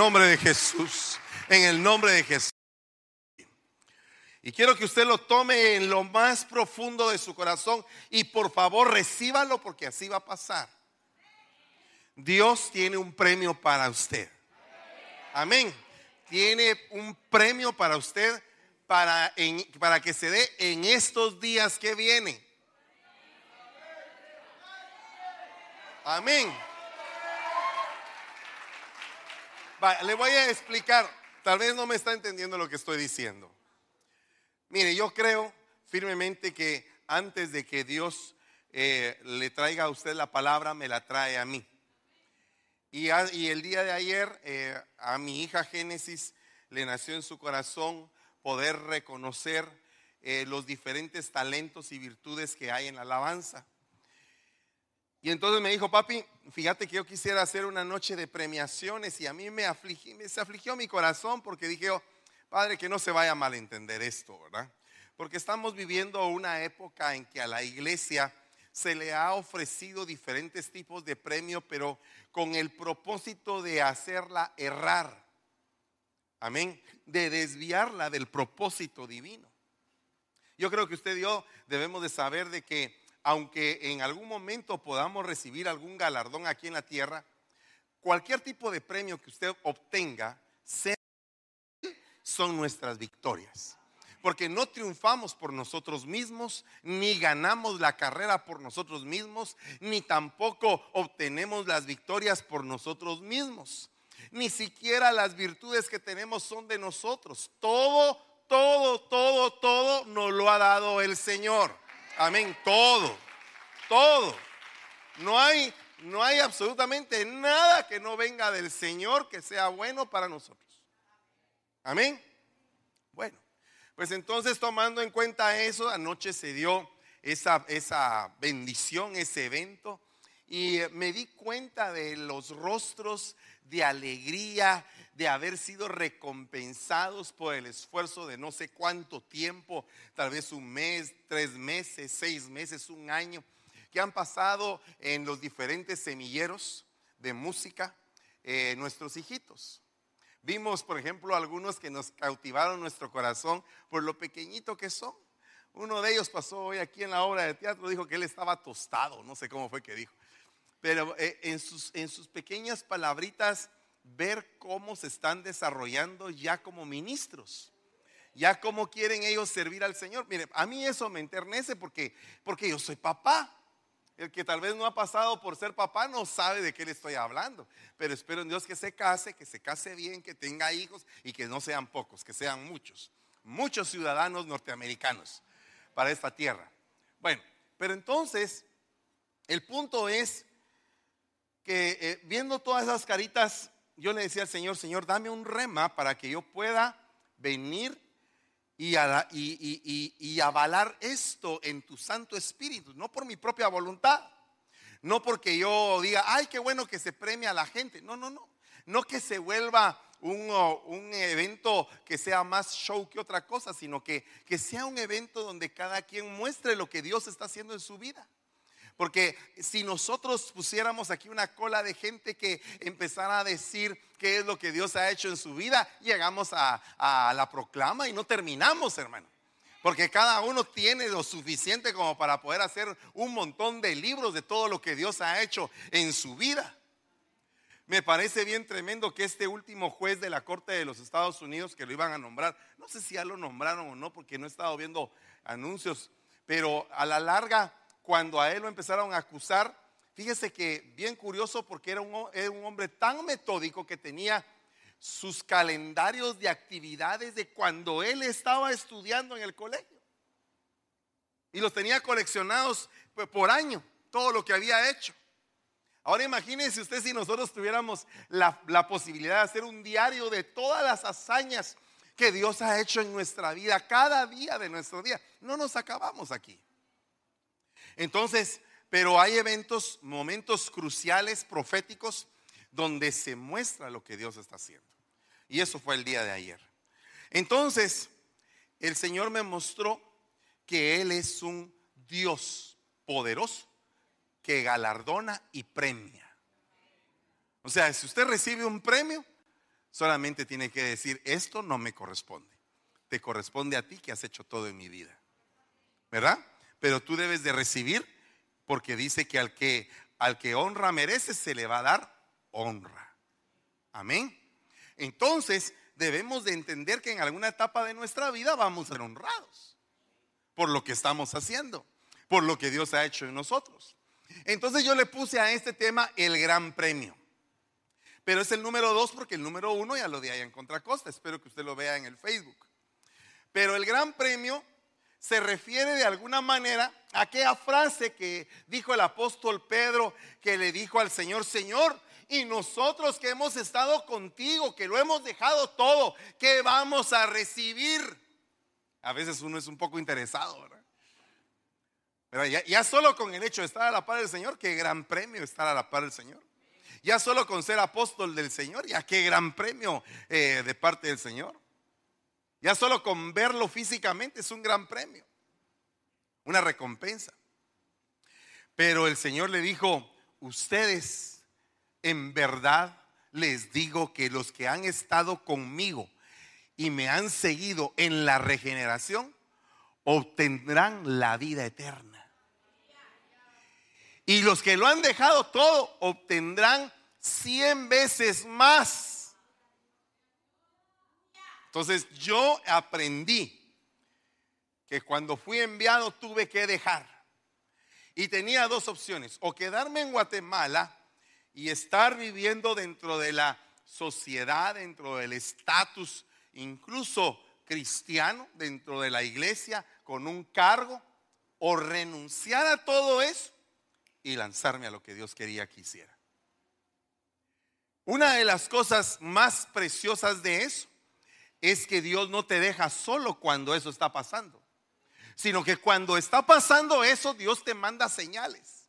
nombre de Jesús. En el nombre de Jesús. Y quiero que usted lo tome en lo más profundo de su corazón y por favor recíbalo porque así va a pasar. Dios tiene un premio para usted. Amén. Tiene un premio para usted para, para que se dé en estos días que vienen. Amén. Le voy a explicar. Tal vez no me está entendiendo lo que estoy diciendo. Mire, yo creo firmemente que antes de que Dios eh, le traiga a usted la palabra, me la trae a mí. Y, el día de ayer eh, a mi hija Génesis le nació en su corazón poder reconocer eh, los diferentes talentos y virtudes que hay en la alabanza. Y entonces me dijo, papi, fíjate que yo quisiera hacer una noche de premiaciones y a mí me, me se afligió mi corazón porque dije, oh, Padre, que no se vaya a malentender esto, ¿verdad? Porque estamos viviendo una época en que a la iglesia se le ha ofrecido diferentes tipos de premio, pero con el propósito de hacerla errar. Amén. De desviarla del propósito divino. Yo creo que usted y yo debemos de saber de que aunque en algún momento podamos recibir algún galardón aquí en la tierra, cualquier tipo de premio que usted obtenga, son nuestras victorias. Porque no triunfamos por nosotros mismos, ni ganamos la carrera por nosotros mismos, ni tampoco obtenemos las victorias por nosotros mismos. Ni siquiera las virtudes que tenemos son de nosotros. Todo, todo, todo, todo nos lo ha dado el Señor. Amén, todo, todo. No hay, no hay absolutamente nada que no venga del Señor que sea bueno para nosotros. Amén. Bueno, pues entonces tomando en cuenta eso, anoche se dio esa, esa bendición, ese evento, y me di cuenta de los rostros de alegría, de haber sido recompensados por el esfuerzo de no sé cuánto tiempo, tal vez un mes, tres meses, seis meses, un año, que han pasado en los diferentes semilleros de música eh, nuestros hijitos. Vimos, por ejemplo, algunos que nos cautivaron nuestro corazón por lo pequeñito que son. Uno de ellos pasó hoy aquí en la obra de teatro, dijo que él estaba tostado, no sé cómo fue que dijo. Pero eh, en, sus, en sus pequeñas palabritas, ver cómo se están desarrollando ya como ministros ya cómo quieren ellos servir al Señor. Mire, a mí eso me enternece porque, porque yo soy papá. El que tal vez no ha pasado por ser papá no sabe de qué le estoy hablando. Pero espero en Dios que se case, que se case bien, que tenga hijos y que no sean pocos, que sean muchos. Muchos ciudadanos norteamericanos para esta tierra. Bueno, pero entonces el punto es que eh, viendo todas esas caritas, yo le decía al Señor, Señor, dame un rema para que yo pueda venir y, avalar esto en tu Santo Espíritu, no por mi propia voluntad, no porque yo diga, ay, qué bueno que se premie a la gente, no, no, no, no que se vuelva un, un, evento que sea más show que otra cosa, sino que, que sea un evento donde cada quien muestre lo que Dios está haciendo en su vida. Porque si nosotros pusiéramos aquí una cola de gente que empezara a decir qué es lo que Dios ha hecho en su vida, llegamos a, la proclama y no terminamos, hermano. Porque cada uno tiene lo suficiente como para poder hacer un montón de libros de todo lo que Dios ha hecho en su vida. Me parece bien tremendo que este último juez de la Corte de los Estados Unidos, que lo iban a nombrar, no sé si ya lo nombraron o no, porque no he estado viendo anuncios, pero a la larga cuando a él lo empezaron a acusar, fíjese que bien curioso porque era un, hombre tan metódico que tenía sus calendarios de actividades de cuando él estaba estudiando en el colegio. Y los tenía coleccionados por año, todo lo que había hecho. Ahora imagínense usted si nosotros tuviéramos la, la, posibilidad de hacer un diario de todas las hazañas que Dios ha hecho en nuestra vida, cada día de nuestro día. No nos acabamos aquí. Entonces, pero hay eventos, momentos cruciales, proféticos, donde se muestra lo que Dios está haciendo. Y eso fue el día de ayer. Entonces, el Señor me mostró que Él es un Dios poderoso que galardona y premia. O sea, si usted recibe un premio, solamente tiene que decir, esto no me corresponde. Te corresponde a ti que has hecho todo en mi vida. ¿Verdad? Pero tú debes de recibir porque dice que al que al que honra merece se le va a dar honra. Amén. Entonces, debemos de entender que en alguna etapa de nuestra vida vamos a ser honrados por lo que estamos haciendo, por lo que Dios ha hecho en nosotros. Entonces yo le puse a este tema el gran premio. Pero es el número dos porque el número uno ya lo di ahí en Contracosta. Espero que usted lo vea en el Facebook. Pero el gran premio se refiere de alguna manera a aquella frase que dijo el apóstol Pedro, que le dijo al Señor, Señor, y nosotros que hemos estado contigo, que lo hemos dejado todo, que vamos a recibir. A veces uno es un poco interesado, ¿verdad? Pero ya, solo con el hecho de estar a la par del Señor, qué gran premio estar a la par del Señor. Ya solo con ser apóstol del Señor, ya qué gran premio eh, de parte del Señor. Ya solo con verlo físicamente es un gran premio, una recompensa. Pero el Señor le dijo, ustedes en verdad les digo que los que han estado conmigo y me han seguido en la regeneración, obtendrán la vida eterna. Y los que lo han dejado todo obtendrán cien veces más. Entonces yo aprendí que cuando fui enviado tuve que dejar. Y tenía dos opciones, o quedarme en Guatemala y estar viviendo dentro de la sociedad, dentro del estatus, incluso cristiano, dentro de la iglesia, con un cargo, o renunciar a todo eso y lanzarme a lo que Dios quería que hiciera. Una de las cosas más preciosas de eso es que Dios no te deja solo cuando eso está pasando, sino que cuando está pasando eso, Dios te manda señales.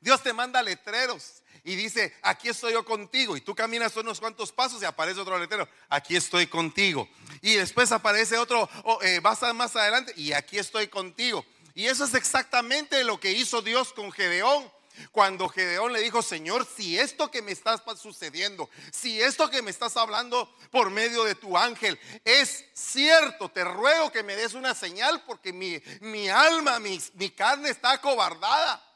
Dios te manda letreros y dice, aquí estoy yo contigo. Y tú caminas unos cuantos pasos y aparece otro letrero, aquí estoy contigo. Y después aparece otro, eh, vas más adelante y aquí estoy contigo. Y eso es exactamente lo que hizo Dios con Gedeón. Cuando Gedeón le dijo, Señor, si esto que me está sucediendo, si esto que me estás hablando por medio de tu ángel es cierto, te ruego que me des una señal porque mi, mi alma, mi, mi carne está acobardada.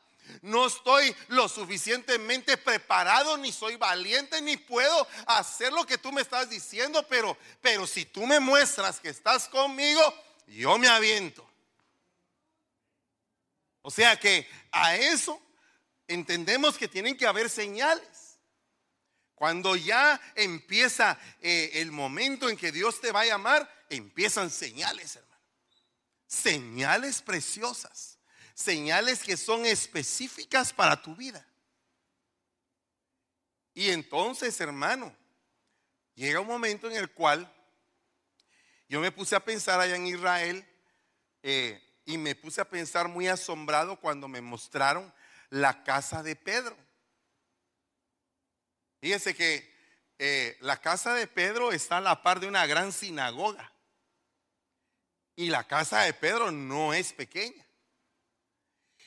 No estoy lo suficientemente preparado, ni soy valiente, ni puedo hacer lo que tú me estás diciendo, pero, pero si tú me muestras que estás conmigo, yo me aviento. O sea que a eso entendemos que tienen que haber señales. Cuando ya empieza eh, el momento en que Dios te va a llamar, empiezan señales, hermano. Señales preciosas. Señales que son específicas para tu vida. Y entonces, hermano, llega un momento en el cual yo me puse a pensar allá en Israel eh, y me puse a pensar muy asombrado cuando me mostraron la casa de Pedro. Fíjese que eh, la casa de Pedro está a la par de una gran sinagoga. Y la casa de Pedro no es pequeña.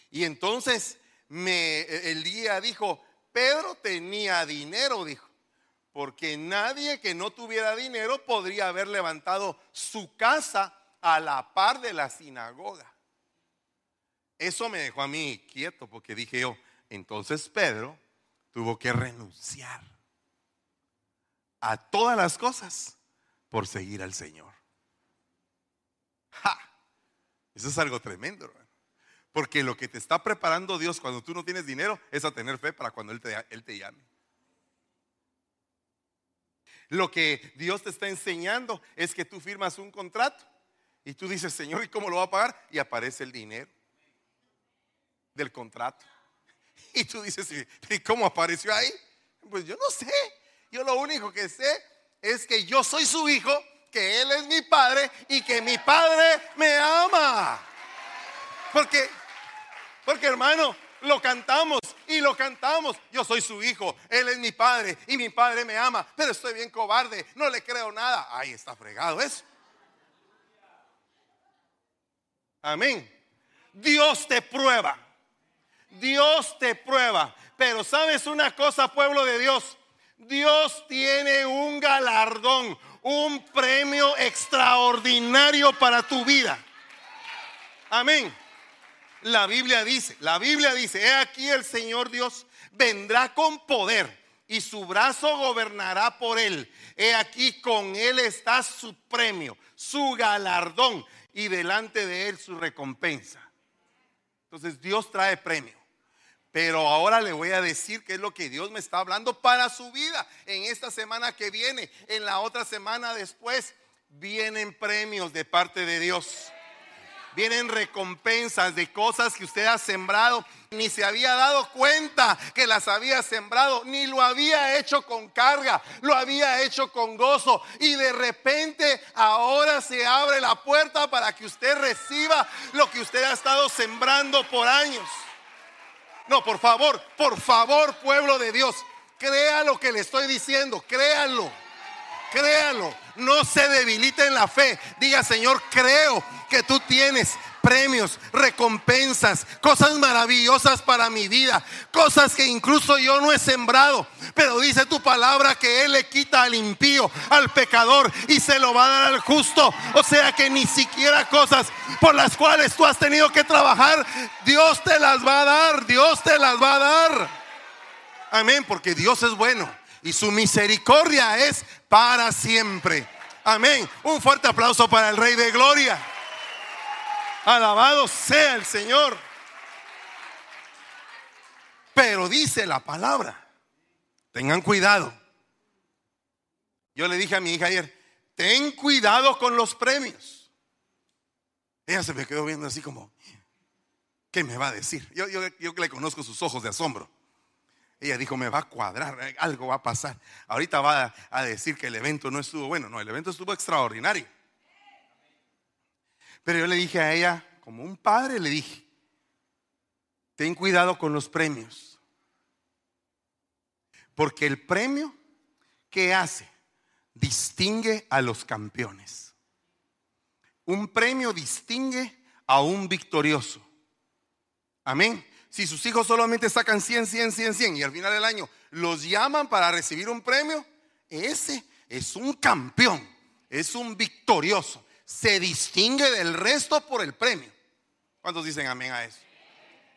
Y entonces me, el día dijo, Pedro tenía dinero, dijo, porque nadie que no tuviera dinero podría haber levantado su casa a la par de la sinagoga. Eso me dejó a mí quieto porque dije yo, entonces Pedro tuvo que renunciar a todas las cosas por seguir al Señor. Eso es algo tremendo, Porque lo que te está preparando Dios cuando tú no tienes dinero es a tener fe para cuando Él te, él te llame. Lo que Dios te está enseñando es que tú firmas un contrato y tú dices, Señor, ¿y cómo lo va a pagar? Y aparece el dinero del contrato. Y tú dices, ¿y cómo apareció ahí? Pues yo no sé. Yo lo único que sé es que yo soy su hijo, que Él es mi padre y que mi padre me ama. Porque, porque hermano, lo cantamos y lo cantamos. Yo soy su hijo, Él es mi padre y mi padre me ama, pero estoy bien cobarde, no le creo nada. Ahí está fregado eso. Amén. Dios te prueba. Dios te prueba. Pero sabes una cosa, pueblo de Dios, Dios tiene un galardón, un premio extraordinario para tu vida. Amén. La Biblia dice, la Biblia dice, he aquí el Señor Dios vendrá con poder y su brazo gobernará por él. He aquí con él está su premio, su galardón y delante de él su recompensa. Entonces Dios trae premio. Pero ahora le voy a decir qué es lo que Dios me está hablando para su vida. En esta semana que viene, en la otra semana después, vienen premios de parte de Dios vienen recompensas de cosas que usted ha sembrado, ni se había dado cuenta que las había sembrado, ni lo había hecho con carga, lo había hecho con gozo. Y de repente ahora se abre la puerta para que usted reciba lo que usted ha estado sembrando por años. No, por favor, por favor, pueblo de Dios, crea lo que le estoy diciendo, créalo. Créalo, no se debilite en la fe. Diga, Señor, creo que tú tienes premios, recompensas, cosas maravillosas para mi vida, cosas que incluso yo no he sembrado. Pero dice tu palabra que Él le quita al impío, al pecador y se lo va a dar al justo. O sea que ni siquiera cosas por las cuales tú has tenido que trabajar, Dios te las va a dar, Dios te las va a dar. Amén, porque Dios es bueno y su misericordia es para siempre. Amén. Un fuerte aplauso para el Rey de Gloria. Alabado sea el Señor. Pero dice la palabra, tengan cuidado. Yo le dije a mi hija ayer, ten cuidado con los premios. Ella se me quedó viendo así como, ¿qué me va a decir? Yo, yo, le conozco sus ojos de asombro. Ella dijo, me va a cuadrar, algo va a pasar. Ahorita va a decir que el evento no estuvo bueno. No, el evento estuvo extraordinario. Pero yo le dije a ella, como un padre, le dije, ten cuidado con los premios. Porque el premio, ¿qué hace? Distingue a los campeones. Un premio distingue a un victorioso. Amén si sus hijos solamente sacan 100, 100, 100, 100 y al final del año los llaman para recibir un premio, ese es un campeón, es un victorioso. Se distingue del resto por el premio. ¿Cuántos dicen amén a eso?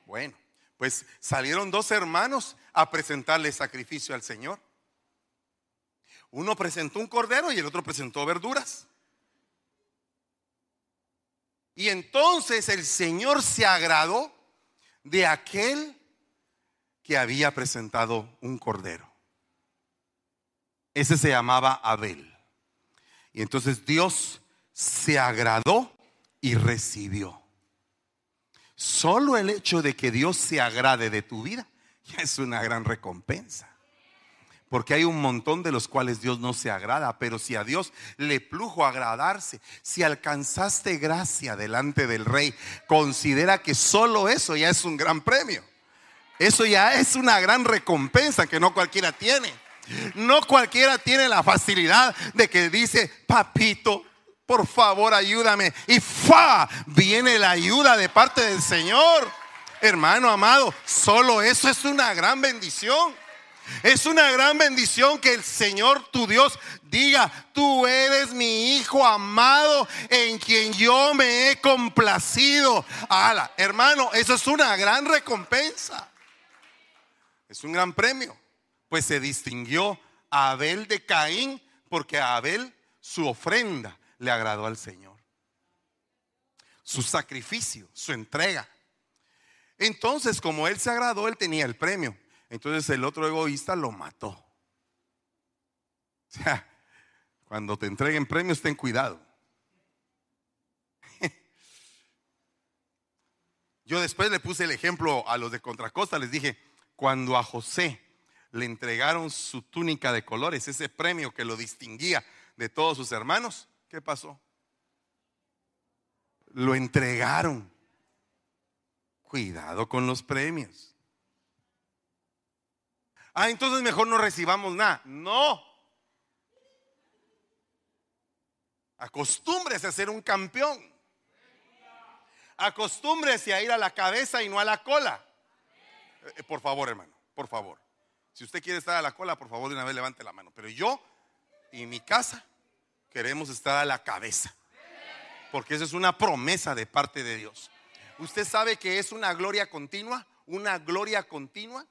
Bueno, pues salieron dos hermanos a presentarle sacrificio al Señor. Uno presentó un cordero y el otro presentó verduras. Y entonces el Señor se agradó de aquel que había presentado un cordero. Ese se llamaba Abel. Y entonces Dios se agradó y recibió. Solo el hecho de que Dios se agrade de tu vida ya es una gran recompensa. Porque hay un montón de los cuales Dios no se agrada, pero si a Dios le plujo agradarse, si alcanzaste gracia delante del rey, considera que solo eso ya es un gran premio. Eso ya es una gran recompensa que no cualquiera tiene. No cualquiera tiene la facilidad de que dice, papito, por favor ayúdame. Y fa, viene la ayuda de parte del Señor. Hermano amado, solo eso es una gran bendición. Es una gran bendición que el Señor tu Dios diga, tú eres mi hijo amado en quien yo me he complacido. Ala, hermano, eso es una gran recompensa. Es un gran premio. Pues se distinguió a Abel de Caín porque a Abel su ofrenda le agradó al Señor. Su sacrificio, su entrega. Entonces, como él se agradó, él tenía el premio. Entonces el otro egoísta lo mató. O sea, cuando te entreguen premios, ten cuidado. Yo después le puse el ejemplo a los de Contracosta, les dije, cuando a José le entregaron su túnica de colores, ese premio que lo distinguía de todos sus hermanos, ¿qué pasó? Lo entregaron. Cuidado con los premios. Ah, entonces mejor no recibamos nada. No. Acostúmbrese a ser un campeón. Acostúmbrese a ir a la cabeza y no a la cola. Eh, por favor, hermano, por favor. Si usted quiere estar a la cola, por favor, de una vez levante la mano. Pero yo y mi casa queremos estar a la cabeza. Porque eso es una promesa de parte de Dios. ¿Usted sabe que es una gloria continua? Una gloria continua.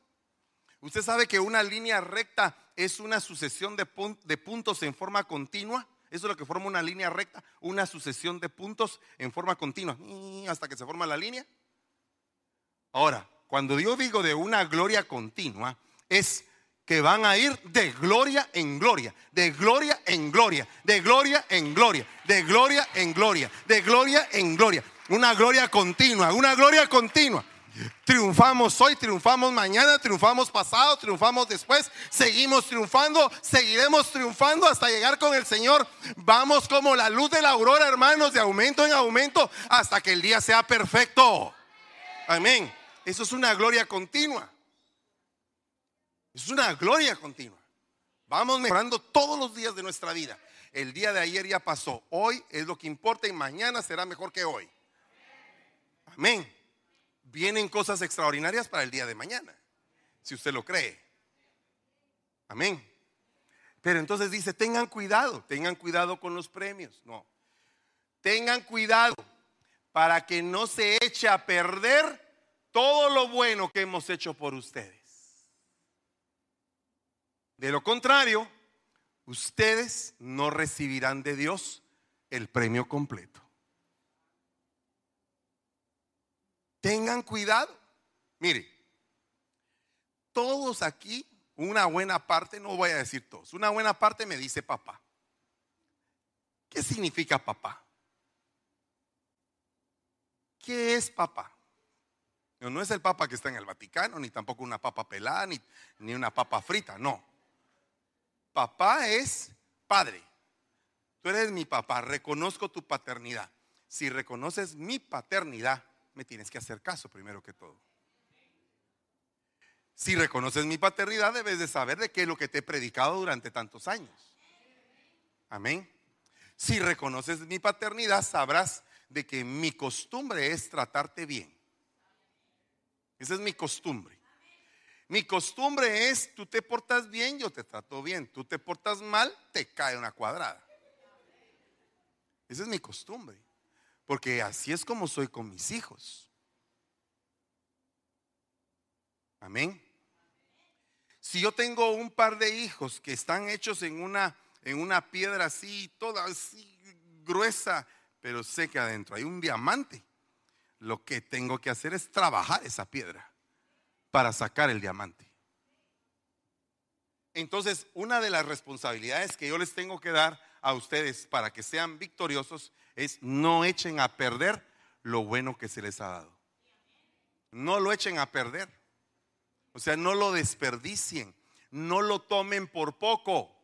¿Usted sabe que una línea recta es una sucesión de, puntos en forma continua? Eso es lo que forma una línea recta, una sucesión de puntos en forma continua, hasta que se forma la línea. Ahora, cuando yo digo de una gloria continua, es que van a ir de gloria en gloria, de gloria en gloria, de gloria en gloria, de gloria en gloria, de gloria en gloria. Una gloria continua, una gloria continua. Triunfamos hoy, triunfamos mañana, triunfamos pasado, triunfamos después, seguimos triunfando, seguiremos triunfando hasta llegar con el Señor. Vamos como la luz de la aurora, hermanos, de aumento en aumento, hasta que el día sea perfecto. Amén. Eso es una gloria continua. Es una gloria continua. Vamos mejorando todos los días de nuestra vida. El día de ayer ya pasó. Hoy es lo que importa y mañana será mejor que hoy. Amén vienen cosas extraordinarias para el día de mañana, si usted lo cree. Amén. Pero entonces dice, tengan cuidado, tengan cuidado con los premios. No, tengan cuidado para que no se eche a perder todo lo bueno que hemos hecho por ustedes. De lo contrario, ustedes no recibirán de Dios el premio completo. Tengan cuidado. Mire, todos aquí, una buena parte, no voy a decir todos, una buena parte me dice papá. ¿Qué significa papá? ¿Qué es papá? No, es el papa que está en el Vaticano, ni tampoco una papa pelada, ni, ni una papa frita, no. Papá es padre. Tú eres mi papá, reconozco tu paternidad. Si reconoces mi paternidad, me tienes que hacer caso primero que todo. Si reconoces mi paternidad, debes de saber de qué es lo que te he predicado durante tantos años. Amén. Si reconoces mi paternidad, sabrás de que mi costumbre es tratarte bien. Esa es mi costumbre. Mi costumbre es, tú te portas bien, yo te trato bien. Tú te portas mal, te cae una cuadrada. Esa es mi costumbre. Porque así es como soy con mis hijos. Amén. Si yo tengo un par de hijos que están hechos en una, en una piedra así, toda así gruesa, pero sé que adentro hay un diamante, lo que tengo que hacer es trabajar esa piedra para sacar el diamante. Entonces, una de las responsabilidades que yo les tengo que dar a ustedes para que sean victoriosos es no echen a perder lo bueno que se les ha dado. No lo echen a perder. O sea, no lo desperdicien. No lo tomen por poco.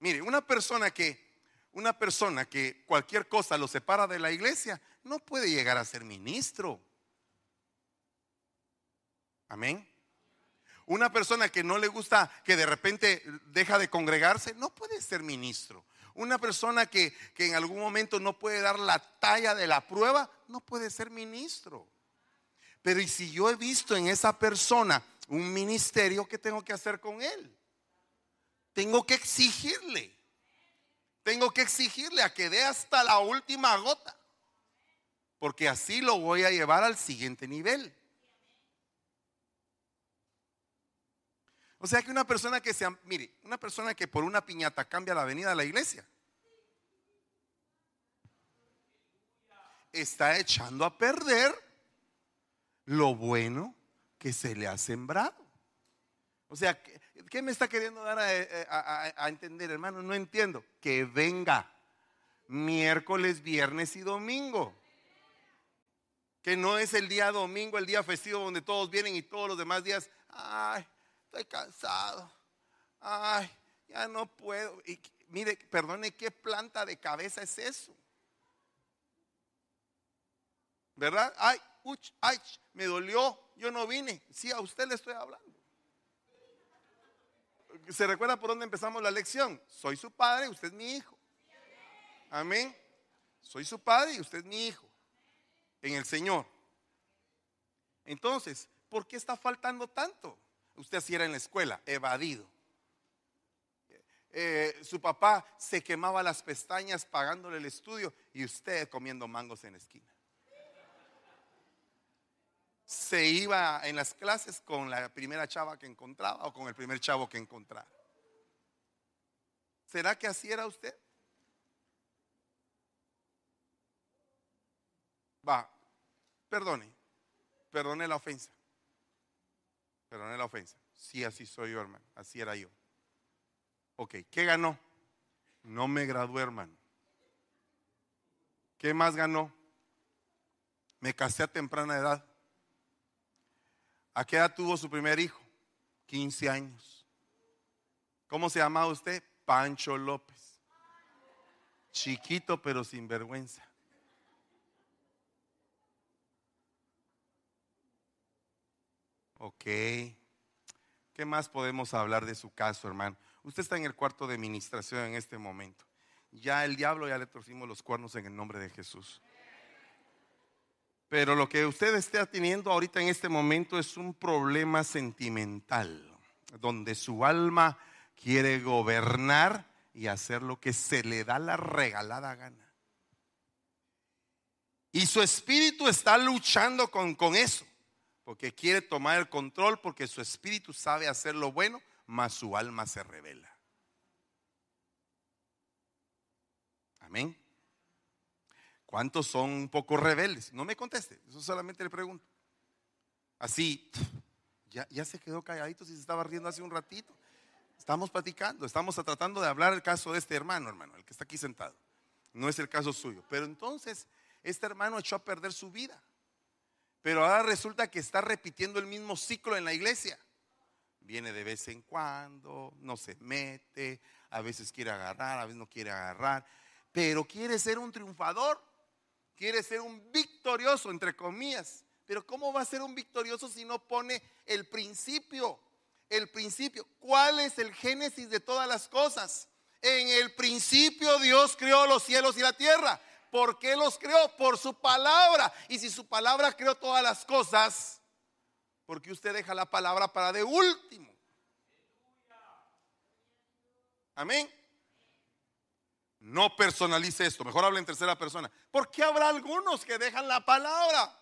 Mire, una persona que una persona que cualquier cosa lo separa de la iglesia no puede llegar a ser ministro. Amén. Una persona que no le gusta, que de repente deja de congregarse, no puede ser ministro. Una persona que, en algún momento no puede dar la talla de la prueba, no puede ser ministro. Pero ¿y si yo he visto en esa persona un ministerio, qué tengo que hacer con él? Tengo que exigirle. Tengo que exigirle a que dé hasta la última gota. Porque así lo voy a llevar al siguiente nivel. O sea que una persona que se, mire, una persona que por una piñata cambia la avenida de la iglesia, está echando a perder lo bueno que se le ha sembrado. O sea, ¿qué, me está queriendo dar a, a entender, hermano? No entiendo. Que venga miércoles, viernes y domingo. Que no es el día domingo, el día festivo donde todos vienen y todos los demás días, ay, estoy cansado. Ay, ya no puedo. Y mire, perdone, ¿qué planta de cabeza es eso? ¿Verdad? Ay, uch, ay, me dolió, yo no vine. Sí, a usted le estoy hablando. ¿Se recuerda por dónde empezamos la lección? Soy su padre, usted es mi hijo. Amén. Soy su padre y usted es mi hijo. En el Señor. Entonces, ¿por qué está faltando tanto? Usted así era en la escuela, evadido. Eh, su papá se quemaba las pestañas pagándole el estudio y usted comiendo mangos en la esquina. Se iba en las clases con la primera chava que encontraba o con el primer chavo que encontrara. ¿Será que así era usted? Va, perdone, perdone la ofensa. Perdone la ofensa. Sí, así soy yo, hermano. Así era yo. Ok, ¿qué ganó? No me gradué, hermano. ¿Qué más ganó? Me casé a temprana edad. ¿A qué edad tuvo su primer hijo? 15 años. ¿Cómo se llamaba usted? Pancho López. Chiquito pero sin vergüenza. Ok. ¿Qué más podemos hablar de su caso, hermano? Usted está en el cuarto de administración en este momento. Ya el diablo ya le torcimos los cuernos en el nombre de Jesús. Pero lo que usted esté teniendo ahorita en este momento es un problema sentimental, donde su alma quiere gobernar y hacer lo que se le da la regalada gana. Y su espíritu está luchando con, con eso, porque quiere tomar el control, porque su espíritu sabe hacer lo bueno, mas su alma se revela. Amén. ¿Cuántos son un poco rebeldes? No me conteste, eso solamente le pregunto. Así, ya, ya se quedó calladito si se estaba riendo hace un ratito. Estamos platicando, estamos tratando de hablar el caso de este hermano, hermano, el que está aquí sentado. No es el caso suyo. Pero entonces, este hermano echó a perder su vida. Pero ahora resulta que está repitiendo el mismo ciclo en la iglesia. Viene de vez en cuando, no se mete, a veces quiere agarrar, a veces no quiere agarrar, pero quiere ser un triunfador, quiere ser un victorioso, entre comillas. Pero ¿cómo va a ser un victorioso si no pone el principio? El principio. ¿Cuál es el génesis de todas las cosas? En el principio Dios creó los cielos y la tierra. ¿Por qué los creó? Por su palabra. Y si su palabra creó todas las cosas, porque usted deja la palabra para de último. Amén. No personalice esto, mejor hable en tercera persona. ¿Por qué habrá algunos que dejan la palabra?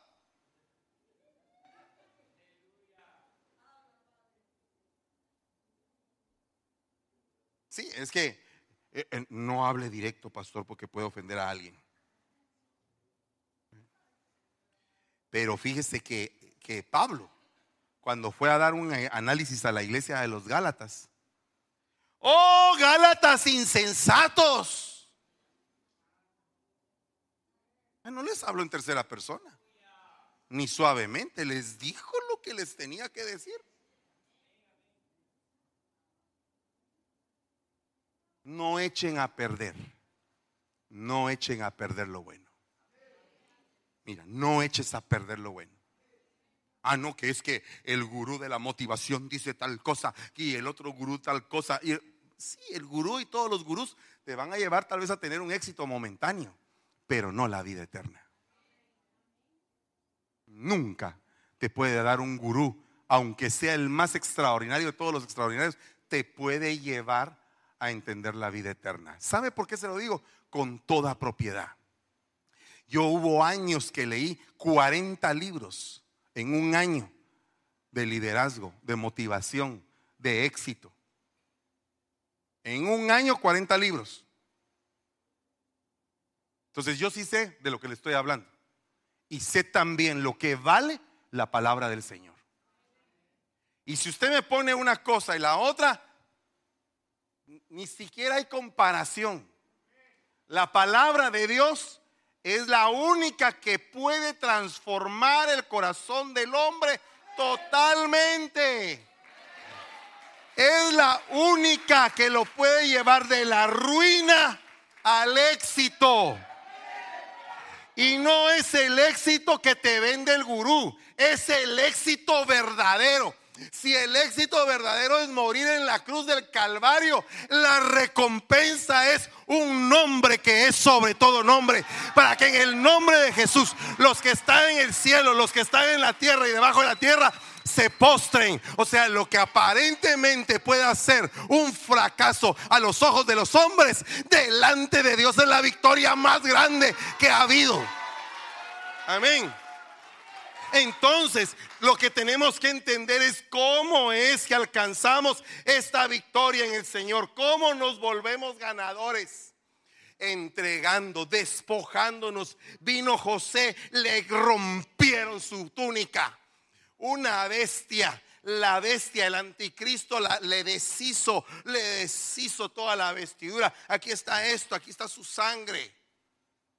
Sí, es que eh, eh, no hable directo, pastor, porque puede ofender a alguien. Pero fíjese que, que Pablo cuando fue a dar un análisis a la iglesia de los Gálatas. Oh, Gálatas insensatos. No les hablo en tercera persona, ni suavemente, les dijo lo que les tenía que decir. No echen a perder, no echen a perder lo bueno. Mira, no eches a perder lo bueno. Ah, no, que es que el gurú de la motivación dice tal cosa y el otro gurú tal cosa. Y, sí, el gurú y todos los gurús te van a llevar tal vez a tener un éxito momentáneo, pero no la vida eterna. Nunca te puede dar un gurú, aunque sea el más extraordinario de todos los extraordinarios, te puede llevar a entender la vida eterna. ¿Sabe por qué se lo digo? Con toda propiedad. Yo hubo años que leí 40 libros en un año de liderazgo, de motivación, de éxito. En un año 40 libros. Entonces yo sí sé de lo que le estoy hablando. Y sé también lo que vale la palabra del Señor. Y si usted me pone una cosa y la otra, ni siquiera hay comparación. La palabra de Dios es la única que puede transformar el corazón del hombre totalmente. Es la única que lo puede llevar de la ruina al éxito. Y no es el éxito que te vende el gurú, es el éxito verdadero. Si el éxito verdadero es morir en la cruz del Calvario, la recompensa es un nombre que es sobre todo nombre. Para que en el nombre de Jesús, los que están en el cielo, los que están en la tierra y debajo de la tierra, se postren. O sea, lo que aparentemente puede ser un fracaso a los ojos de los hombres, delante de Dios es la victoria más grande que ha habido. Amén. Entonces, lo que tenemos que entender es cómo es que alcanzamos esta victoria en el Señor, cómo nos volvemos ganadores. Entregando, despojándonos. Vino José, le rompieron su túnica. Una bestia, la bestia, el anticristo le deshizo, le deshizo toda la vestidura. Aquí está esto, aquí está su sangre.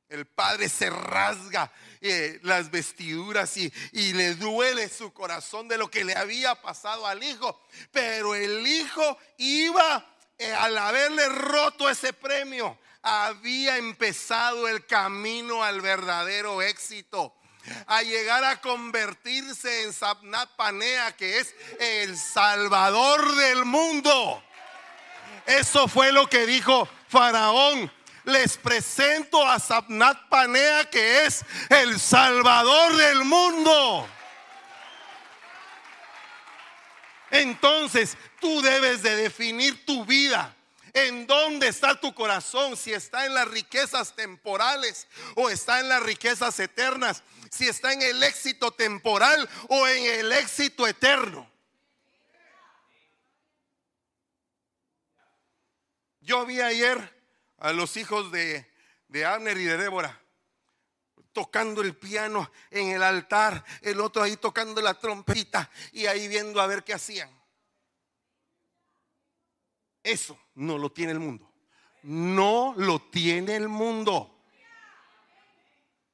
El padre se rasga eh, las vestiduras y, y, le duele su corazón de lo que le había pasado al hijo. Pero el hijo iba, eh, al haberle roto ese premio, había empezado el camino al verdadero éxito. A llegar a convertirse en Sabnat Panea, que es el salvador del mundo. Eso fue lo que dijo Faraón les presento a Sabnat Panea, que es el Salvador del mundo. Entonces, tú debes de definir tu vida. ¿En dónde está tu corazón? Si está en las riquezas temporales o está en las riquezas eternas. Si está en el éxito temporal o en el éxito eterno. Yo vi ayer a los hijos de, de Abner y de Débora tocando el piano en el altar, el otro ahí tocando la trompeta y ahí viendo a ver qué hacían. Eso no lo tiene el mundo. No lo tiene el mundo.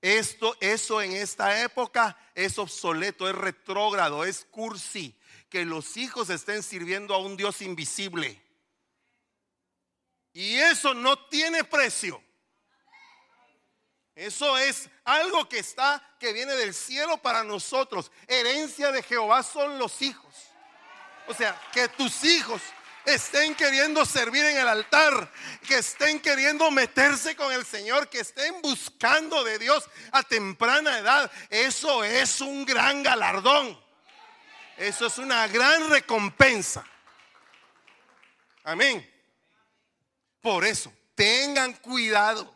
Esto, eso en esta época es obsoleto, es retrógrado, es cursi. Que los hijos estén sirviendo a un Dios invisible. Y eso no tiene precio. Eso es algo que está, que viene del cielo para nosotros. Herencia de Jehová son los hijos. O sea, que tus hijos estén queriendo servir en el altar, que estén queriendo meterse con el Señor, que estén buscando de Dios a temprana edad. Eso es un gran galardón. Eso es una gran recompensa. Amén. Por eso, tengan cuidado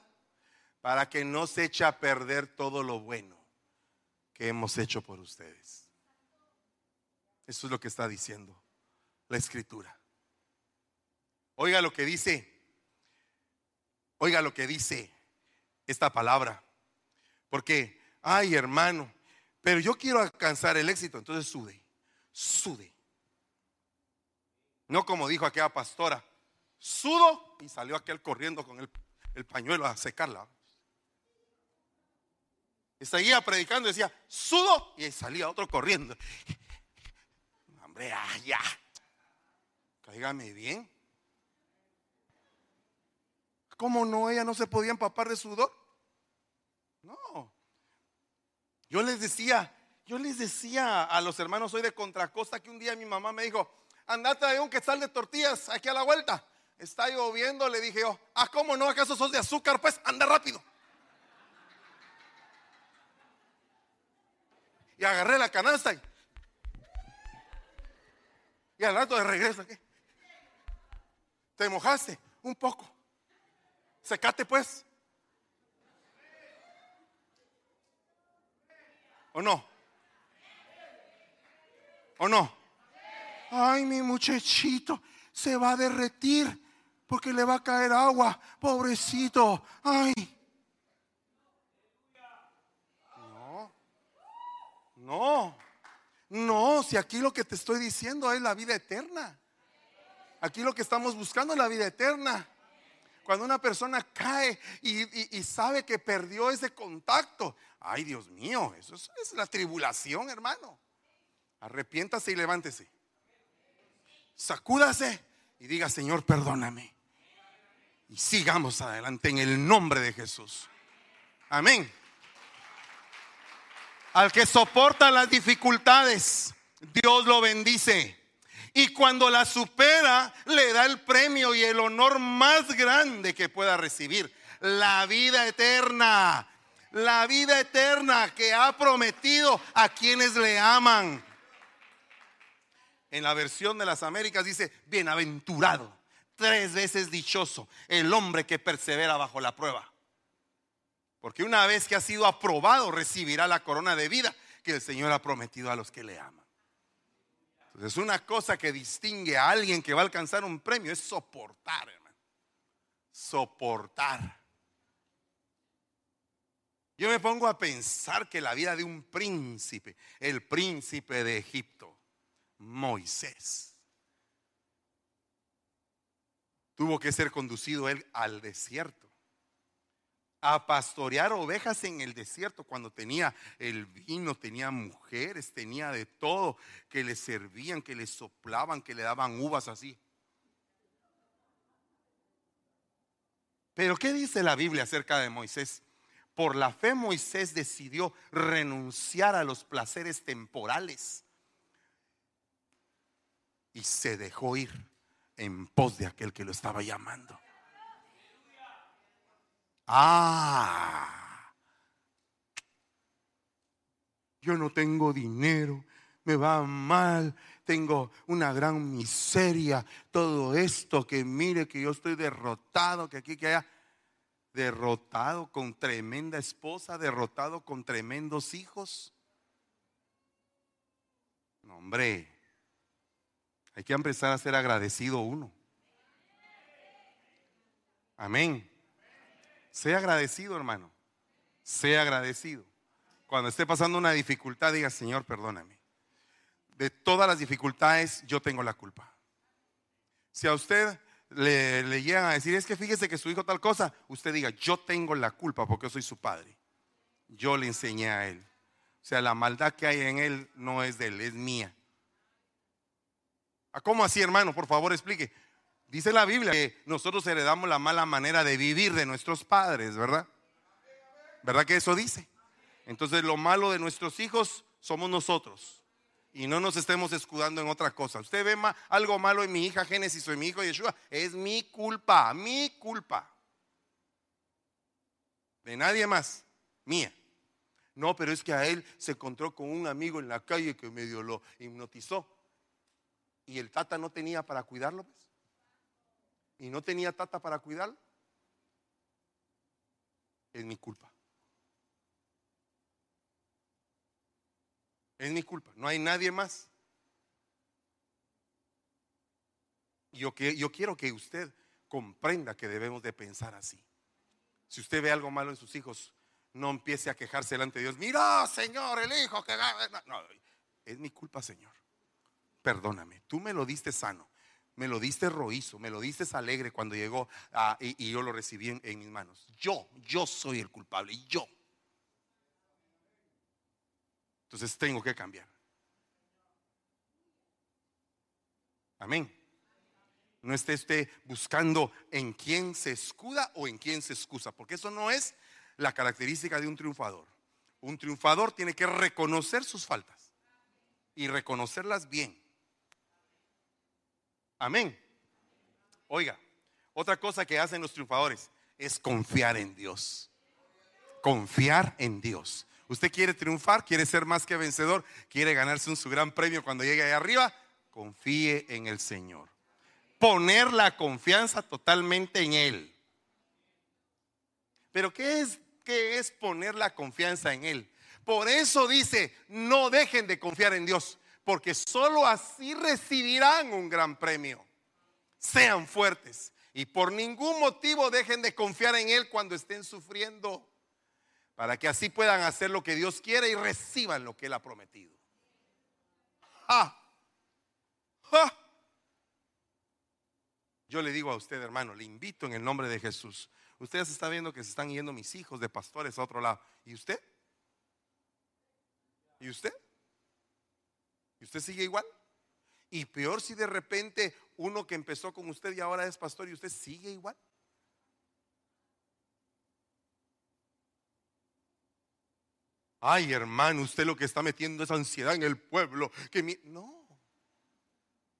para que no se eche a perder todo lo bueno que hemos hecho por ustedes. Eso es lo que está diciendo la escritura. Oiga lo que dice, oiga lo que dice esta palabra. Porque, ay hermano, pero yo quiero alcanzar el éxito, entonces sude, sude. No como dijo aquella pastora, sudo y salió aquel corriendo con el, pañuelo a secarla. Y seguía predicando y decía, sudo y salía otro corriendo. Hombre, ah, ya. Cáigame bien. ¿Cómo no? Ella no se podía empapar de sudor. No. Yo les decía, yo les decía a los hermanos hoy de Contracosta que un día mi mamá me dijo, andate de un quetzal de tortillas aquí a la vuelta está lloviendo, le dije yo, ah, ¿cómo no? ¿Acaso sos de azúcar? Pues anda rápido. Y agarré la canasta y, y al rato de regreso, ¿qué? ¿Te mojaste? Un poco. Secate pues. ¿O no? ¿O no? Ay, mi muchachito se va a derretir porque le va a caer agua, pobrecito. Ay. No, no, no, si aquí lo que te estoy diciendo es la vida eterna. Aquí lo que estamos buscando es la vida eterna. Cuando una persona cae y, sabe que perdió ese contacto, ay Dios mío, eso es, es la tribulación, hermano. Arrepiéntase y levántese. Sacúdase y diga, Señor, perdóname y sigamos adelante en el nombre de Jesús. Amén. Al que soporta las dificultades, Dios lo bendice. Y cuando la supera, le da el premio y el honor más grande que pueda recibir. La vida eterna. La vida eterna que ha prometido a quienes le aman. en la versión de las Américas dice, bienaventurado, tres veces dichoso, el hombre que persevera bajo la prueba. Porque una vez que ha sido aprobado, recibirá la corona de vida que el Señor ha prometido a los que le aman. Entonces, una cosa que distingue a alguien que va a alcanzar un premio es soportar, hermano. Soportar. Yo me pongo a pensar que la vida de un príncipe, el príncipe de Egipto, Moisés, tuvo que ser conducido él al desierto a pastorear ovejas en el desierto cuando tenía el vino, tenía mujeres, tenía de todo, que le servían, que le soplaban, que le daban uvas así. Pero ¿qué dice la Biblia acerca de Moisés? Por la fe Moisés decidió renunciar a los placeres temporales y se dejó ir en pos de aquel que lo estaba llamando. Ah, yo no tengo dinero, me va mal, tengo una gran miseria, todo esto que mire que yo estoy derrotado, que aquí, que allá, derrotado con tremenda esposa, derrotado con tremendos hijos. No, hombre, hay que empezar a ser agradecido uno. Amén. Sea agradecido, hermano. Sea agradecido. Cuando esté pasando una dificultad, diga, Señor, perdóname. De todas las dificultades, yo tengo la culpa. Si a usted le, le llegan a decir, es que fíjese que su hijo tal cosa, usted diga, yo tengo la culpa porque yo soy su padre. Yo le enseñé a él. O sea, la maldad que hay en él no es de él, es mía. ¿A cómo así, hermano? Por favor, explique. Dice la Biblia que nosotros heredamos la mala manera de vivir de nuestros padres, ¿verdad? ¿Verdad que eso dice? Entonces lo malo de nuestros hijos somos nosotros. Y no nos estemos escudando en otra cosa. Usted ve algo malo en mi hija Génesis o en mi hijo Yeshua. Es mi culpa, mi culpa. De nadie más, mía. No, pero es que a él se encontró con un amigo en la calle que medio lo hipnotizó. Y el tata no tenía para cuidarlo. Pues y no tenía tata para cuidarlo, es mi culpa. Es mi culpa, no hay nadie más. Yo, yo quiero que usted comprenda que debemos de pensar así. Si usted ve algo malo en sus hijos, no empiece a quejarse delante de Dios. Mira, Señor, el hijo que... No, es mi culpa, Señor. Perdóname, tú me lo diste sano me lo diste roízo, me lo diste alegre cuando llegó ah, y, yo lo recibí en, mis manos. Yo, yo soy el culpable, yo. Entonces tengo que cambiar. Amén. No esté usted buscando en quién se escuda o en quién se excusa, porque eso no es la característica de un triunfador. Un triunfador tiene que reconocer sus faltas y reconocerlas bien. Amén. Oiga, otra cosa que hacen los triunfadores es confiar en Dios. Confiar en Dios. Usted quiere triunfar, quiere ser más que vencedor, quiere ganarse un su gran premio cuando llegue ahí arriba, confíe en el Señor. Poner la confianza totalmente en Él. Pero ¿qué es, qué es poner la confianza en Él? Por eso dice, no dejen de confiar en Dios porque sólo así recibirán un gran premio. Sean fuertes y por ningún motivo dejen de confiar en Él cuando estén sufriendo, para que así puedan hacer lo que Dios quiere y reciban lo que Él ha prometido. Yo le digo a usted, hermano, le invito en el nombre de Jesús. Ustedes están viendo que se están yendo mis hijos de pastores a otro lado. ¿Y usted? ¿Y usted? ¿Y usted sigue igual? Y peor si de repente uno que empezó con usted y ahora es pastor y usted sigue igual. Ay, hermano, usted lo que está metiendo es ansiedad en el pueblo. Que No,